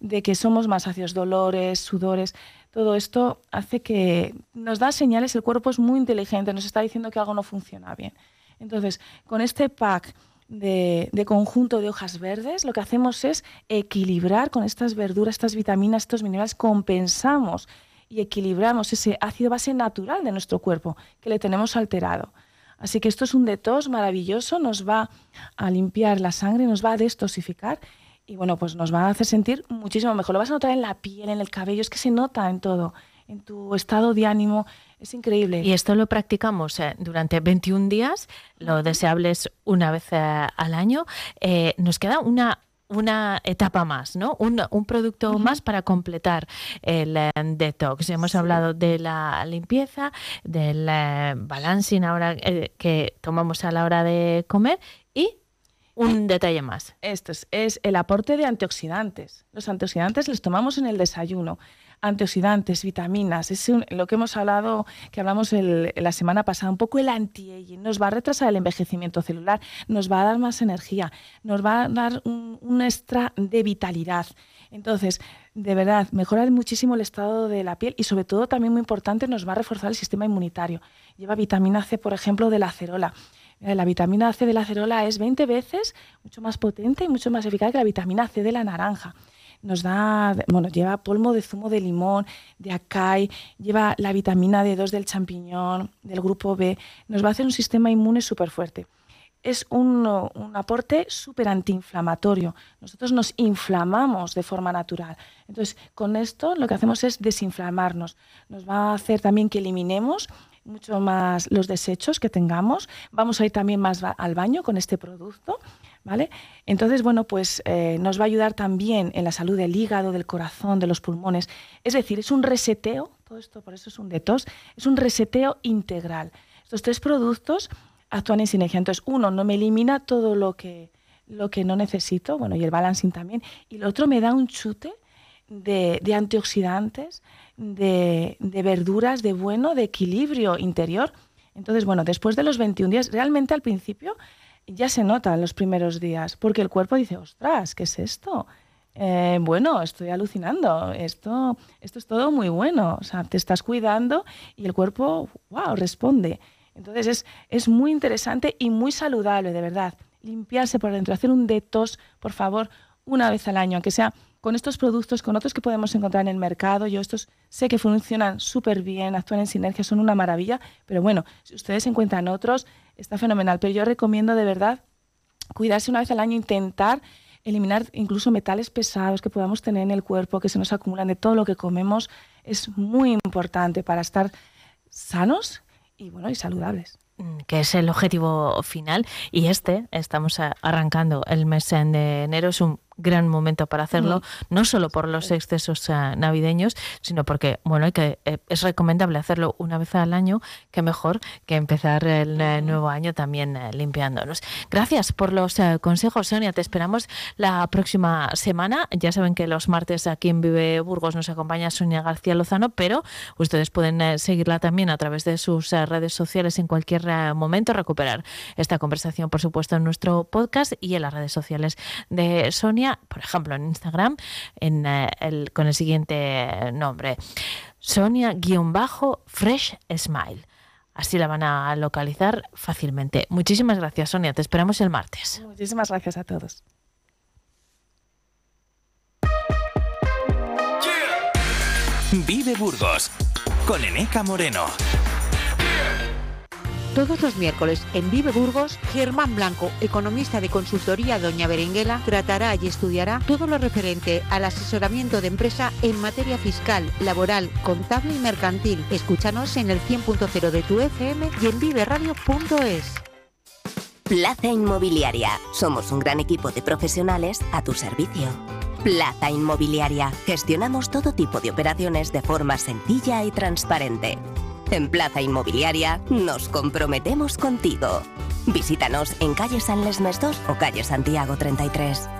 [SPEAKER 5] de que somos más ácidos, dolores, sudores. Todo esto hace que nos da señales, el cuerpo es muy inteligente, nos está diciendo que algo no funciona bien. Entonces, con este pack de, de, conjunto de hojas verdes, lo que hacemos es equilibrar con estas verduras, estas vitaminas, estos minerales, compensamos y equilibramos ese ácido base natural de nuestro cuerpo que le tenemos alterado. Así que esto es un detox maravilloso, nos va a limpiar la sangre, nos va a destosificar y bueno, pues nos va a hacer sentir muchísimo mejor. Lo vas a notar en la piel, en el cabello, es que se nota en todo, en tu estado de ánimo, es increíble.
[SPEAKER 6] Y esto lo practicamos eh, durante 21 días, lo deseable es una vez eh, al año. Eh, nos queda una una etapa más, ¿no? Un, producto más para completar el eh, detox. Hemos hablado de la limpieza, del eh, balancing ahora eh, que tomamos a la hora de comer y un detalle más.
[SPEAKER 5] Esto es el aporte de antioxidantes. Los antioxidantes los tomamos en el desayuno antioxidantes, vitaminas, es lo que hemos hablado, que hablamos la semana pasada, un poco el anti-aging, nos va a retrasar el envejecimiento celular, nos va a dar más energía, nos va a dar un, extra de vitalidad. Entonces, de verdad, mejora muchísimo el estado de la piel y sobre todo también muy importante, nos va a reforzar el sistema inmunitario. Lleva vitamina C, por ejemplo, de la acerola. La vitamina C de la acerola es 20 veces mucho más potente y mucho más eficaz que la vitamina C de la naranja nos da, bueno, lleva polvo de zumo de limón, de acai, lleva la vitamina D2 del champiñón, del grupo B, nos va a hacer un sistema inmune súper fuerte. Es un, aporte súper antiinflamatorio. Nosotros nos inflamamos de forma natural. Entonces, con esto lo que hacemos es desinflamarnos. Nos va a hacer también que eliminemos mucho más los desechos que tengamos. Vamos a ir también más al baño con este producto ¿vale? Entonces, bueno, pues eh, nos va a ayudar también en la salud del hígado, del corazón, de los pulmones. Es decir, es un reseteo, todo esto por eso es un detox, es un reseteo integral. Estos tres productos actúan en sinergia. Entonces, uno no me elimina todo lo que, lo que no necesito, bueno, y el balancing también, y el otro me da un chute de, antioxidantes, de, de verduras, de bueno, de equilibrio interior. Entonces, bueno, después de los 21 días, realmente al principio ya se nota en los primeros días, porque el cuerpo dice, ostras, ¿qué es esto? Eh, bueno, estoy alucinando, esto, esto es todo muy bueno, o sea, te estás cuidando y el cuerpo, wow, responde. Entonces es, es muy interesante y muy saludable, de verdad. Limpiarse por dentro, hacer un detox, por favor, una vez al año, aunque sea con estos productos, con otros que podemos encontrar en el mercado. Yo estos sé que funcionan súper bien, actúan en sinergia, son una maravilla, pero bueno, si ustedes encuentran otros, está fenomenal. Pero yo recomiendo de verdad cuidarse una vez al año, intentar eliminar incluso metales pesados que podamos tener en el cuerpo, que se nos acumulan de todo lo que comemos, es muy importante para estar sanos y, bueno, y saludables
[SPEAKER 6] mm, que es el objetivo final y este estamos arrancando el mes de enero es un gran momento para hacerlo, no solo por los excesos eh, navideños, sino porque, bueno, que, eh, es recomendable hacerlo una vez al año, que mejor que empezar el eh, nuevo año también limpiándonos. Gracias por los consejos, Sonia. Te esperamos la próxima semana. Ya saben que los martes aquí en Vive Burgos nos acompaña Sonia García Lozano, pero ustedes pueden seguirla también a través de sus redes sociales en cualquier momento, recuperar esta conversación, por supuesto, en nuestro podcast y en las redes sociales de Sonia por ejemplo, en Instagram, en, eh, el, con el siguiente nombre, Sonia-Fresh Smile. Así la van a localizar fácilmente. Muchísimas gracias, Sonia. Te esperamos el martes.
[SPEAKER 5] Muchísimas gracias a todos.
[SPEAKER 1] Vive Burgos con Eneca Moreno.
[SPEAKER 7] Todos los miércoles en Vive Burgos, Germán Blanco, economista de consultoría Doña Berenguela, tratará y estudiará todo lo referente al asesoramiento de empresa en materia fiscal, laboral, contable y mercantil. Escúchanos en el 100.0 de tu FM y en viveradio.es.
[SPEAKER 8] Plaza Inmobiliaria. Somos un gran equipo de profesionales a tu servicio. Plaza Inmobiliaria. Gestionamos todo tipo de operaciones de forma sencilla y transparente. En Plaza Inmobiliaria nos comprometemos contigo. Visítanos en calle San Lesmes 2 o calle Santiago 33.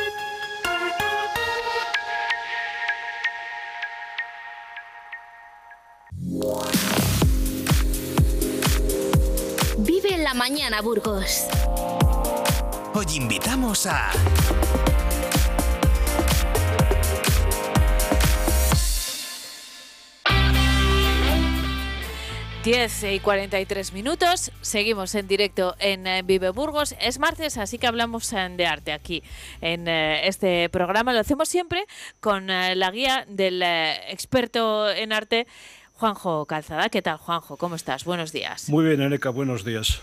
[SPEAKER 9] Mañana, Burgos.
[SPEAKER 1] Hoy invitamos a...
[SPEAKER 2] 10 y 43 minutos, seguimos en directo en eh, Vive Burgos. Es martes, así que hablamos eh, de arte aquí en eh, este programa. Lo hacemos siempre con la guía del experto en arte, Juanjo Calzada. ¿Qué tal, Juanjo? ¿Cómo estás? Buenos días.
[SPEAKER 10] Muy bien, Aneca, buenos días.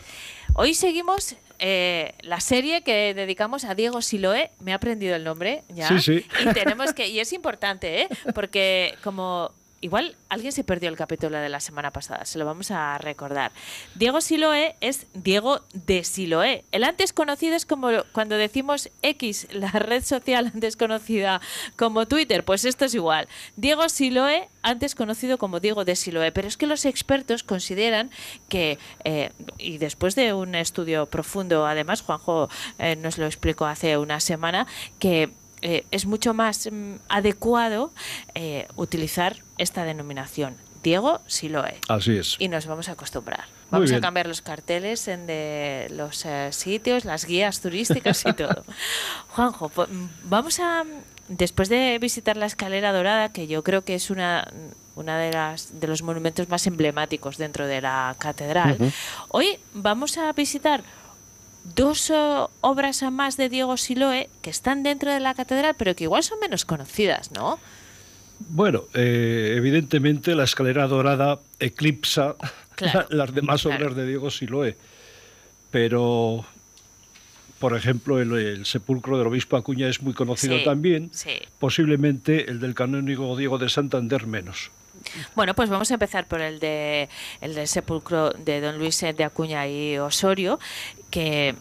[SPEAKER 2] Hoy seguimos la serie que dedicamos a Diego Siloé. Me ha aprendido el nombre ya.
[SPEAKER 10] Sí, sí.
[SPEAKER 2] Y tenemos que, y es importante, ¿eh? porque como igual alguien se perdió el capítulo de la semana pasada, se lo vamos a recordar. Diego Siloé es Diego de Siloé. El antes conocido es como cuando decimos X, la *laughs* red social antes conocida como Twitter, pues esto es igual. Diego Siloé, antes conocido como Diego de Siloé. Pero es que los expertos consideran que, eh, y después de un estudio profundo, además, Juanjo eh, nos lo explicó hace una semana, que eh, es mucho más mm, adecuado eh, utilizar esta denominación. Diego Siloe.
[SPEAKER 10] Así es.
[SPEAKER 2] Y nos vamos a acostumbrar. Vamos a cambiar los carteles en de los eh, sitios, las guías turísticas y todo. *laughs* Juanjo, mm, vamos a después de visitar la escalera dorada, que yo creo que es una, una de las de los monumentos más emblemáticos dentro de la catedral. Hoy vamos a visitar dos eh, obras más de Diego Siloe que están dentro de la catedral, pero que igual son menos conocidas, ¿no?
[SPEAKER 10] Bueno, eh, evidentemente la escalera dorada eclipsa *laughs* las demás obras de Diego Siloe, pero por ejemplo, el, sepulcro del obispo Acuña es muy conocido también, posiblemente el del canónigo Diego de Santander menos.
[SPEAKER 2] Bueno, pues vamos a empezar por el de el del sepulcro de don Luis de Acuña y Osorio, que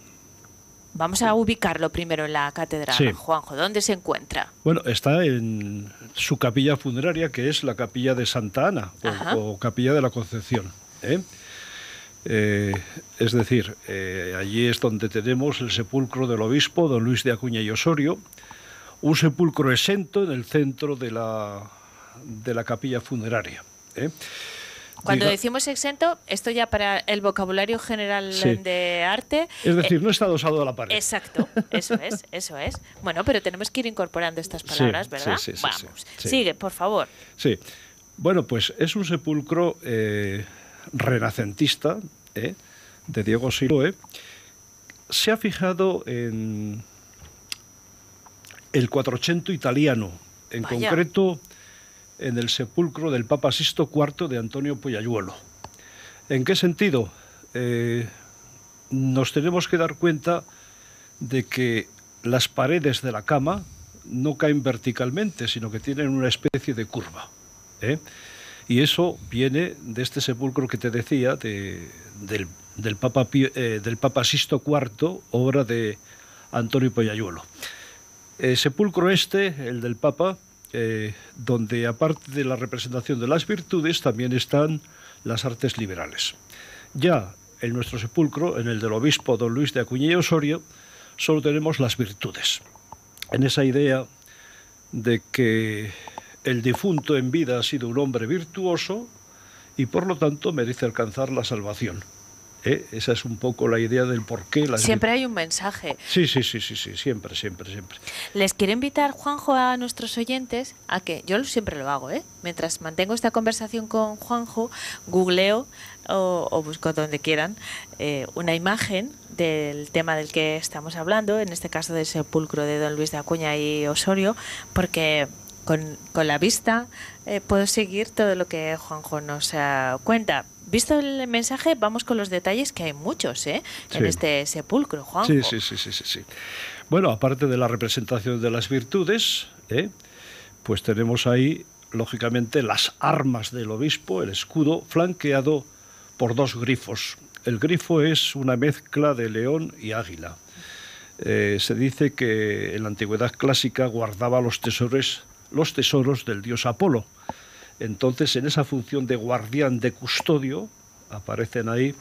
[SPEAKER 2] vamos a ubicarlo primero en la catedral. Juanjo, ¿dónde se encuentra?
[SPEAKER 10] Bueno, está en su capilla funeraria, que es la capilla de Santa Ana o, capilla de la Concepción. ¿eh? Eh, es decir, eh, allí es donde tenemos el sepulcro del obispo, don Luis de Acuña y Osorio, un sepulcro exento en el centro de la, de la capilla funeraria.
[SPEAKER 2] Cuando decimos exento, esto ya para el vocabulario general de arte.
[SPEAKER 10] Es decir, no está adosado a la pared.
[SPEAKER 2] Exacto, eso es, eso es. Bueno, pero tenemos que ir incorporando estas palabras, ¿verdad? Vamos, sigue, por favor.
[SPEAKER 10] Sí. Bueno, pues es un sepulcro eh, renacentista eh, de Diego Siloe. Se ha fijado en el Quattrocento italiano, en concreto en el sepulcro del Papa Sisto IV de Antonio Poyayuelo. ¿En qué sentido? Eh, nos tenemos que dar cuenta de que las paredes de la cama no caen verticalmente, sino que tienen una especie de curva. ¿eh? Y eso viene de este sepulcro que te decía, del, Papa, eh, del Papa Sisto IV, obra de Antonio Poyayuelo. El sepulcro este, el del Papa, eh, donde aparte de la representación de las virtudes también están las artes liberales. Ya en nuestro sepulcro, en el del obispo don Luis de Acuña y Osorio, solo tenemos las virtudes. En esa idea de que el difunto en vida ha sido un hombre virtuoso y por lo tanto merece alcanzar la salvación. ¿Eh? Esa es un poco la idea del por qué.
[SPEAKER 2] Siempre hay un mensaje.
[SPEAKER 10] Sí, sí, sí, sí, sí, siempre, siempre, siempre.
[SPEAKER 2] Les quiero invitar, Juanjo, a nuestros oyentes a que, yo siempre lo hago, ¿eh? mientras mantengo esta conversación con Juanjo, googleo o, busco donde quieran eh, una imagen del tema del que estamos hablando, en este caso del sepulcro de don Luis de Acuña y Osorio, porque con, la vista eh, puedo seguir todo lo que Juanjo nos cuenta visto el mensaje, vamos con los detalles, que hay muchos ¿eh? en este sepulcro, Juan.
[SPEAKER 10] Sí, sí, sí, sí, sí, Bueno, aparte de la representación de las virtudes, ¿eh? pues tenemos ahí, lógicamente, las armas del obispo, el escudo, flanqueado por dos grifos. El grifo es una mezcla de león y águila. Eh, se dice que en la antigüedad clásica guardaba los tesoros, los tesoros del dios Apolo entonces, en esa función de guardián, de custodio, aparecen ahí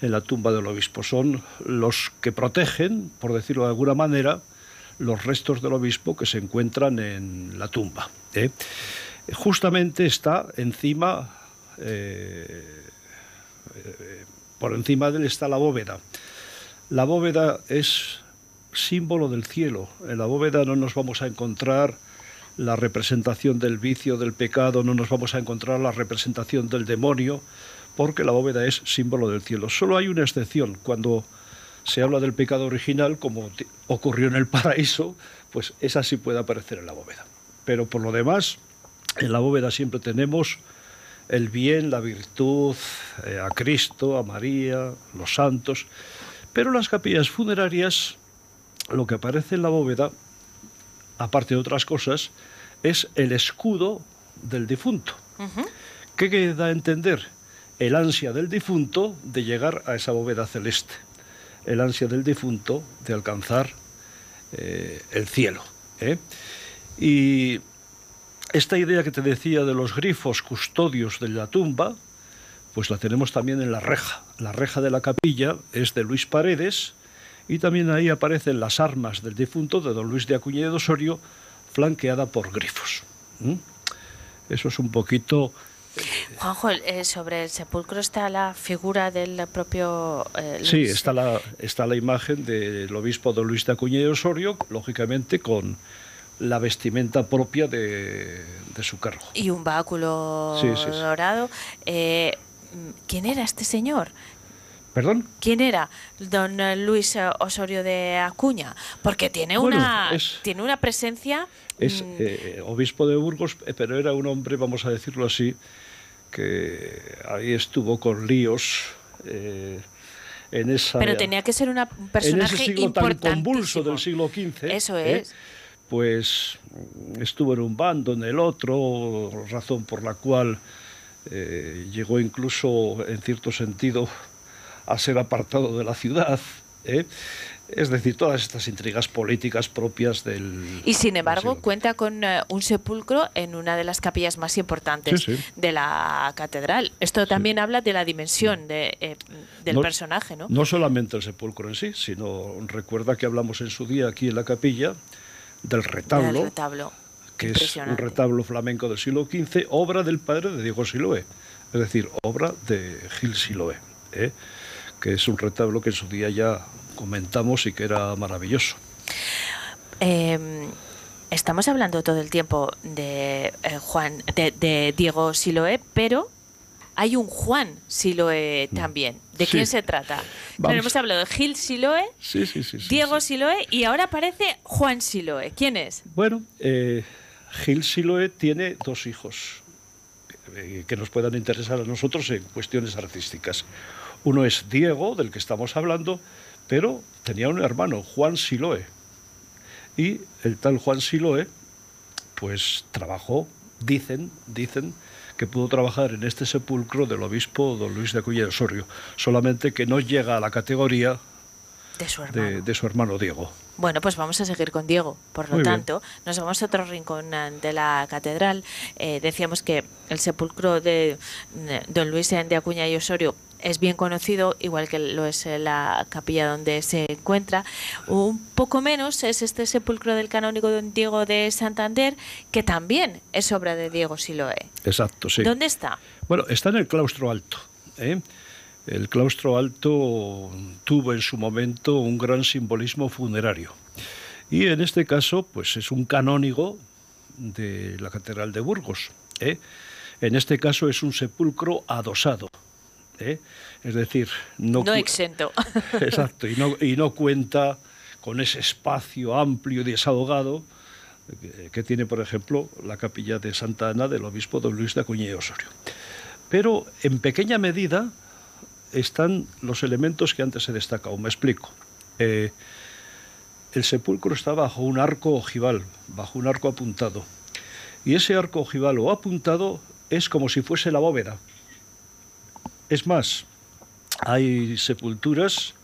[SPEAKER 10] en la tumba del obispo. Son los que protegen, por decirlo de alguna manera, los restos del obispo que se encuentran en la tumba. ¿eh? Justamente está encima, eh, eh, por encima de él está la bóveda. La bóveda es símbolo del cielo. En la bóveda no nos vamos a encontrar la representación del vicio, del pecado, no nos vamos a encontrar la representación del demonio, porque la bóveda es símbolo del cielo. Solo hay una excepción, cuando se habla del pecado original, como ocurrió en el paraíso, pues esa sí puede aparecer en la bóveda. Pero por lo demás, en la bóveda siempre tenemos el bien, la virtud, eh, a Cristo, a María, los santos. Pero las capillas funerarias, lo que aparece en la bóveda aparte de otras cosas, es el escudo del difunto. ¿Qué da a entender? El ansia del difunto de llegar a esa bóveda celeste, el ansia del difunto de alcanzar eh, el cielo. ¿eh? Y esta idea que te decía de los grifos custodios de la tumba, pues la tenemos también en la reja. La reja de la capilla es de Luis Paredes, y también ahí aparecen las armas del difunto de don Luis de Acuña de Osorio, flanqueada por grifos. Eso es un poquito...
[SPEAKER 2] Eh, Juanjo, eh, sobre el sepulcro está la figura del propio...
[SPEAKER 10] Eh, sí, está la, está la imagen del obispo don Luis de Acuña de Osorio, lógicamente con la vestimenta propia de, su cargo.
[SPEAKER 2] Y un báculo dorado. ¿Quién era este señor?
[SPEAKER 10] ¿Perdón?
[SPEAKER 2] ¿Quién era don Luis Osorio de Acuña? Porque tiene, una, tiene una presencia...
[SPEAKER 10] Es mm, eh, obispo de Burgos, eh, pero era un hombre, vamos a decirlo así, que ahí estuvo con líos. Eh, en esa,
[SPEAKER 2] pero tenía que ser una, un personaje
[SPEAKER 10] en ese siglo tan convulso del siglo XV.
[SPEAKER 2] Eso es.
[SPEAKER 10] Pues estuvo en un bando, en el otro, razón por la cual llegó incluso, en cierto sentido, a ser apartado de la ciudad. ¿eh? Es decir, todas estas intrigas políticas propias del...
[SPEAKER 2] Y sin embargo cuenta con eh, un sepulcro en una de las capillas más importantes de la catedral. Esto también habla de la dimensión de, eh, del personaje, ¿no?
[SPEAKER 10] No solamente el sepulcro en sí, sino recuerda que hablamos en su día aquí en la capilla del retablo,
[SPEAKER 2] retablo.
[SPEAKER 10] que es un retablo flamenco del siglo XV, obra del padre de Diego Siloé es decir, obra de Gil Siloé, ¿eh? Que es un retablo que en su día ya comentamos y que era maravilloso.
[SPEAKER 2] Em, estamos hablando todo el tiempo de eh, Juan, de, Diego Siloé, pero hay un Juan Siloé mm. también. ¿De quién se trata? hemos hablado de Gil Siloé, Diego Siloé y ahora aparece Juan Siloé. ¿Quién es?
[SPEAKER 10] Bueno, eh, Gil Siloé tiene dos hijos eh, que nos puedan interesar a nosotros en cuestiones artísticas. Uno es Diego, del que estamos hablando, pero tenía un hermano, Juan Siloé. Y el tal Juan Siloé, pues trabajó, dicen, dicen, que pudo trabajar en este sepulcro del obispo don Luis de Acuña de Osorio, solamente que no llega a la categoría
[SPEAKER 2] de su hermano,
[SPEAKER 10] de, su hermano Diego.
[SPEAKER 2] Bueno, pues vamos a seguir con Diego. Por lo tanto, nos vamos a otro rincón de la catedral. Eh, decíamos que el sepulcro de don Luis de Acuña y Osorio es bien conocido, igual que lo es la capilla donde se encuentra. Un poco menos es este sepulcro del canónigo don Diego de Santander, que también es obra de Diego Siloé.
[SPEAKER 10] Exacto, sí.
[SPEAKER 2] ¿Dónde está?
[SPEAKER 10] Bueno, está en el claustro alto. ¿eh? El claustro alto tuvo en su momento un gran simbolismo funerario. Y en este caso, pues es un canónigo de la Catedral de Burgos. ¿eh? En este caso es un sepulcro adosado. ¿Eh? Es decir, no,
[SPEAKER 2] no exento. *laughs*
[SPEAKER 10] Exacto, y no, y no cuenta con ese espacio amplio y desahogado que, tiene, por ejemplo, la capilla de Santa Ana del obispo don Luis de Acuña y Osorio. Pero en pequeña medida están los elementos que antes he destacado. Me explico. Eh, el sepulcro está bajo un arco ojival, bajo un arco apuntado. Y ese arco ojival o apuntado es como si fuese la bóveda. Es más, hay sepulturas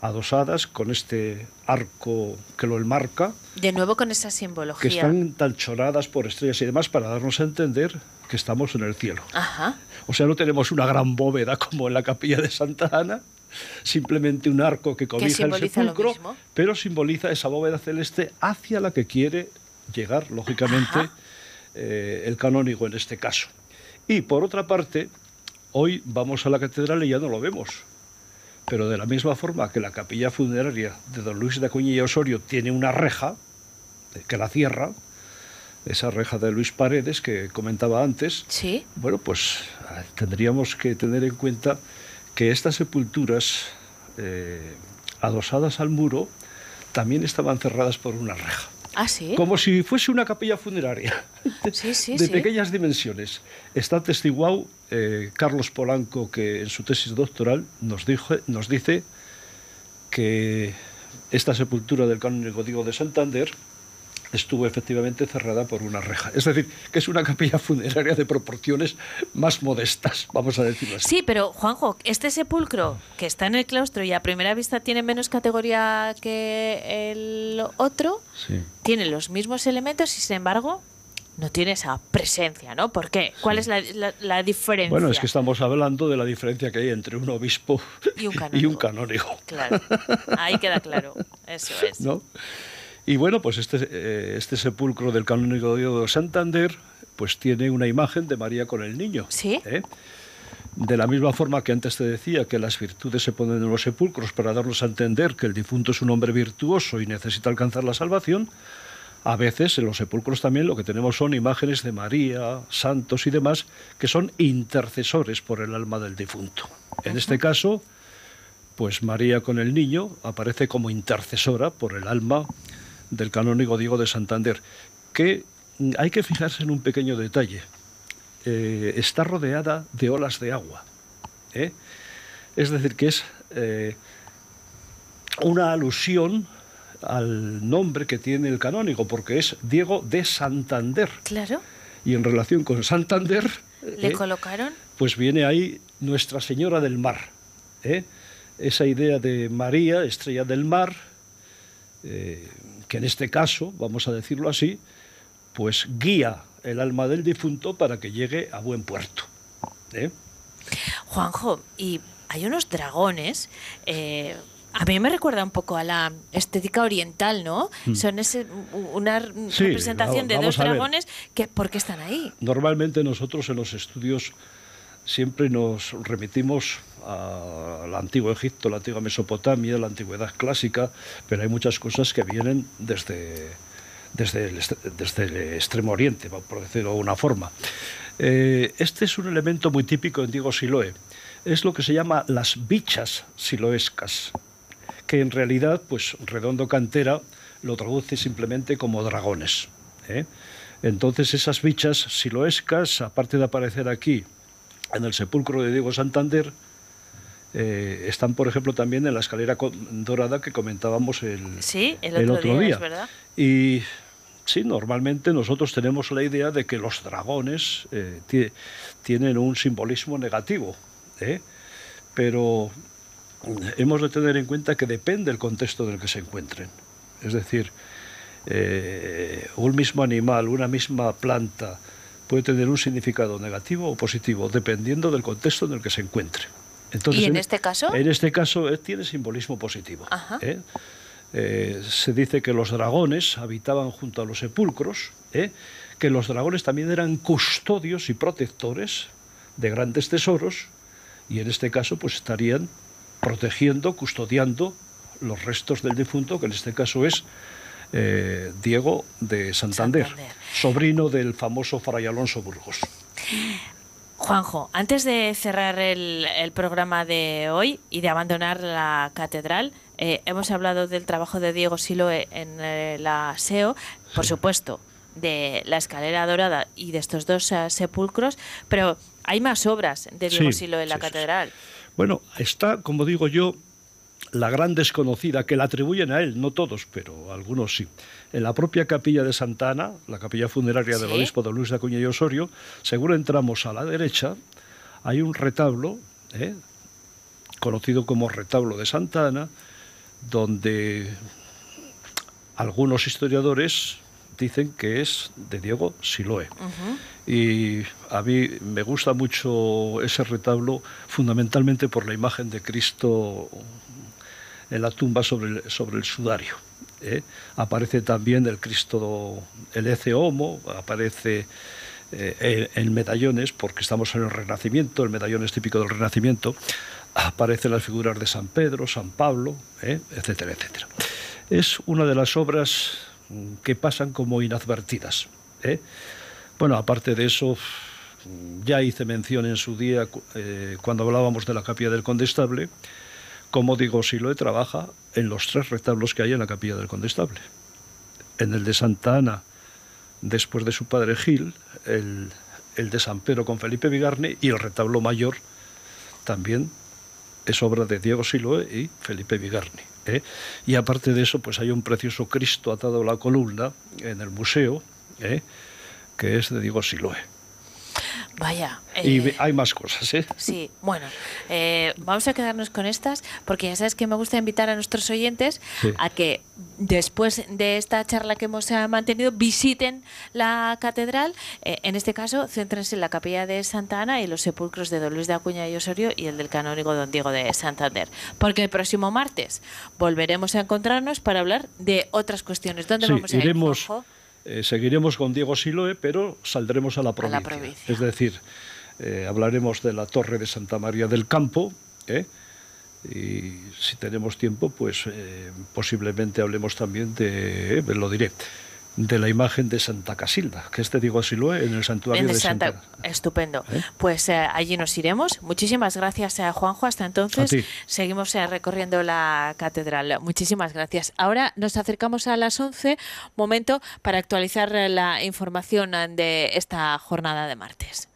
[SPEAKER 10] adosadas con este arco que lo enmarca.
[SPEAKER 2] De nuevo con esa simbología.
[SPEAKER 10] Que están talchonadas por estrellas y demás para darnos a entender que estamos en el cielo.
[SPEAKER 2] Ajá.
[SPEAKER 10] O sea, no tenemos una gran bóveda como en la capilla de Santa Ana, simplemente un arco que cobija el sepulcro, pero simboliza esa bóveda celeste hacia la que quiere llegar, lógicamente, eh, el canónigo en este caso. Y por otra parte, Hoy vamos a la catedral y ya no lo vemos. Pero de la misma forma que la capilla funeraria de don Luis de Acuña y Osorio tiene una reja que la cierra, esa reja de Luis Paredes que comentaba antes,
[SPEAKER 2] ¿Sí?
[SPEAKER 10] bueno, pues ah, tendríamos que tener en cuenta que estas sepulturas eh, adosadas al muro también estaban cerradas por una reja.
[SPEAKER 2] ¿Ah, sí?
[SPEAKER 10] Como si fuese una capilla funeraria *laughs*
[SPEAKER 2] sí, sí,
[SPEAKER 10] de pequeñas dimensiones. Está testiguado eh, Carlos Polanco, que en su tesis doctoral nos, dijo, nos dice que esta sepultura del canónigo Diego de Santander estuvo efectivamente cerrada por una reja. Es decir, que es una capilla funeraria de proporciones más modestas, vamos a decirlo así.
[SPEAKER 2] Sí, pero Juanjo, este sepulcro que está en el claustro y a primera vista tiene menos categoría que el otro, tiene los mismos elementos y sin embargo no tiene esa presencia, ¿no? ¿Por qué? ¿Cuál es la, diferencia?
[SPEAKER 10] Bueno, es que estamos hablando de la diferencia que hay entre un obispo y un *laughs* canónigo.
[SPEAKER 2] Claro, ahí queda claro, *laughs* eso es.
[SPEAKER 10] ¿No? Y bueno, pues este, eh, este sepulcro del canónigo de Santander pues tiene una imagen de María con el niño.
[SPEAKER 2] Sí.
[SPEAKER 10] ¿eh? De la misma forma que antes te decía que las virtudes se ponen en los sepulcros para darnos a entender que el difunto es un hombre virtuoso y necesita alcanzar la salvación, a veces en los sepulcros también lo que tenemos son imágenes de María, santos y demás, que son intercesores por el alma del difunto. En este caso, pues María con el niño aparece como intercesora por el alma del canónigo Diego de Santander, que hay que fijarse en un pequeño detalle. Eh, está rodeada de olas de agua. ¿eh? Es decir, que es eh, una alusión al nombre que tiene el canónigo, porque es Diego de Santander.
[SPEAKER 2] Claro.
[SPEAKER 10] Y en relación con Santander...
[SPEAKER 2] ¿Le colocaron?
[SPEAKER 10] Pues viene ahí Nuestra Señora del Mar. Esa idea de María, estrella del mar, que en este caso, vamos a decirlo así, pues guía el alma del difunto para que llegue a buen puerto. ¿eh?
[SPEAKER 2] Juanjo, y hay unos dragones. Eh, a mí me recuerda un poco a la estética oriental, ¿no? Mm. Son ese, una representación de dos dragones que ¿por qué están ahí?
[SPEAKER 10] Normalmente nosotros en los estudios siempre nos remitimos al antiguo Egipto, la antigua Mesopotamia, la antigüedad clásica, pero hay muchas cosas que vienen desde, desde, el, extremo oriente, por decirlo de una forma. Eh, este es un elemento muy típico en Diego Siloe. Es lo que se llama las bichas siloescas, que en realidad, pues Redondo Cantera lo traduce simplemente como dragones. ¿eh? Entonces esas bichas siloescas, aparte de aparecer aquí en el sepulcro de Diego Santander, eh, están, por ejemplo, también en la escalera dorada que comentábamos el,
[SPEAKER 2] el, otro, día.
[SPEAKER 10] Y sí, normalmente nosotros tenemos la idea de que los dragones eh, tienen un simbolismo negativo, ¿eh? pero hemos de tener en cuenta que depende del contexto en el que se encuentren. Es decir, un mismo animal, una misma planta, puede tener un significado negativo o positivo, dependiendo del contexto en el que se encuentre.
[SPEAKER 2] ¿Y en, este caso?
[SPEAKER 10] En este caso eh, tiene simbolismo positivo. ¿eh? Eh, se dice que los dragones habitaban junto a los sepulcros, que los dragones también eran custodios y protectores de grandes tesoros, y en este caso pues estarían protegiendo, custodiando los restos del difunto, que en este caso es Diego de Santander, sobrino del famoso Fray Alonso Burgos.
[SPEAKER 2] Juanjo, antes de cerrar el, programa de hoy y de abandonar la catedral, eh, hemos hablado del trabajo de Diego Siloe en eh, la SEO, por supuesto, de la escalera dorada y de estos dos eh, sepulcros, pero hay más obras de Diego Siloe en la catedral.
[SPEAKER 10] Bueno, está, como digo yo, la gran desconocida, que la atribuyen a él, no todos, pero algunos sí. En la propia capilla de Santa Ana, la capilla funeraria del obispo de Luis de Acuña y Osorio, seguro entramos a la derecha, hay un retablo, ¿eh? conocido como retablo de Santa Ana, donde algunos historiadores dicen que es de Diego Siloe. Y a mí me gusta mucho ese retablo fundamentalmente por la imagen de Cristo en la tumba sobre el, sudario. ¿eh? Aparece también el Cristo, el Ece Homo, aparece eh, en medallones, porque estamos en el Renacimiento, el medallón es típico del Renacimiento, aparecen las figuras de San Pedro, San Pablo, ¿eh? etcétera, etcétera. Es una de las obras que pasan como inadvertidas. Bueno, aparte de eso, ya hice mención en su día cuando hablábamos de la capilla del Condestable, como digo, Siloe trabaja en los tres retablos que hay en la capilla del Condestable. En el de Santa Ana, después de su padre Gil, el, de San Pedro con Felipe Vigarne y el retablo mayor también es obra de Diego Siloe y Felipe Vigarni. ¿eh? Y aparte de eso, pues hay un precioso Cristo atado a la columna en el museo, ¿eh? que es de Diego Siloe.
[SPEAKER 2] Vaya.
[SPEAKER 10] y eh, hay más cosas, ¿eh?
[SPEAKER 2] Sí, bueno, eh, vamos a quedarnos con estas, porque ya sabes que me gusta invitar a nuestros oyentes a que después de esta charla que hemos eh, mantenido visiten la catedral. en este caso, céntrense en la capilla de Santa Ana y los sepulcros de Don Luis de Acuña y Osorio y el del canónigo Don Diego de Santander. Porque el próximo martes volveremos a encontrarnos para hablar de otras cuestiones. ¿Dónde vamos a ir?
[SPEAKER 10] Eh, seguiremos con Diego Siloe, pero saldremos a la provincia. Es decir, eh, hablaremos de la Torre de Santa María del Campo, ¿eh? y si tenemos tiempo, pues posiblemente hablemos también de, lo diré, de la imagen de Santa Casilda, que es de Diego Siloe en el santuario de Santa.
[SPEAKER 2] Estupendo. ¿Eh? Pues eh, allí nos iremos. Muchísimas gracias a Juanjo. Hasta entonces seguimos eh, recorriendo la catedral. Muchísimas gracias. Ahora nos acercamos a las 11, momento para actualizar la información de esta jornada de martes.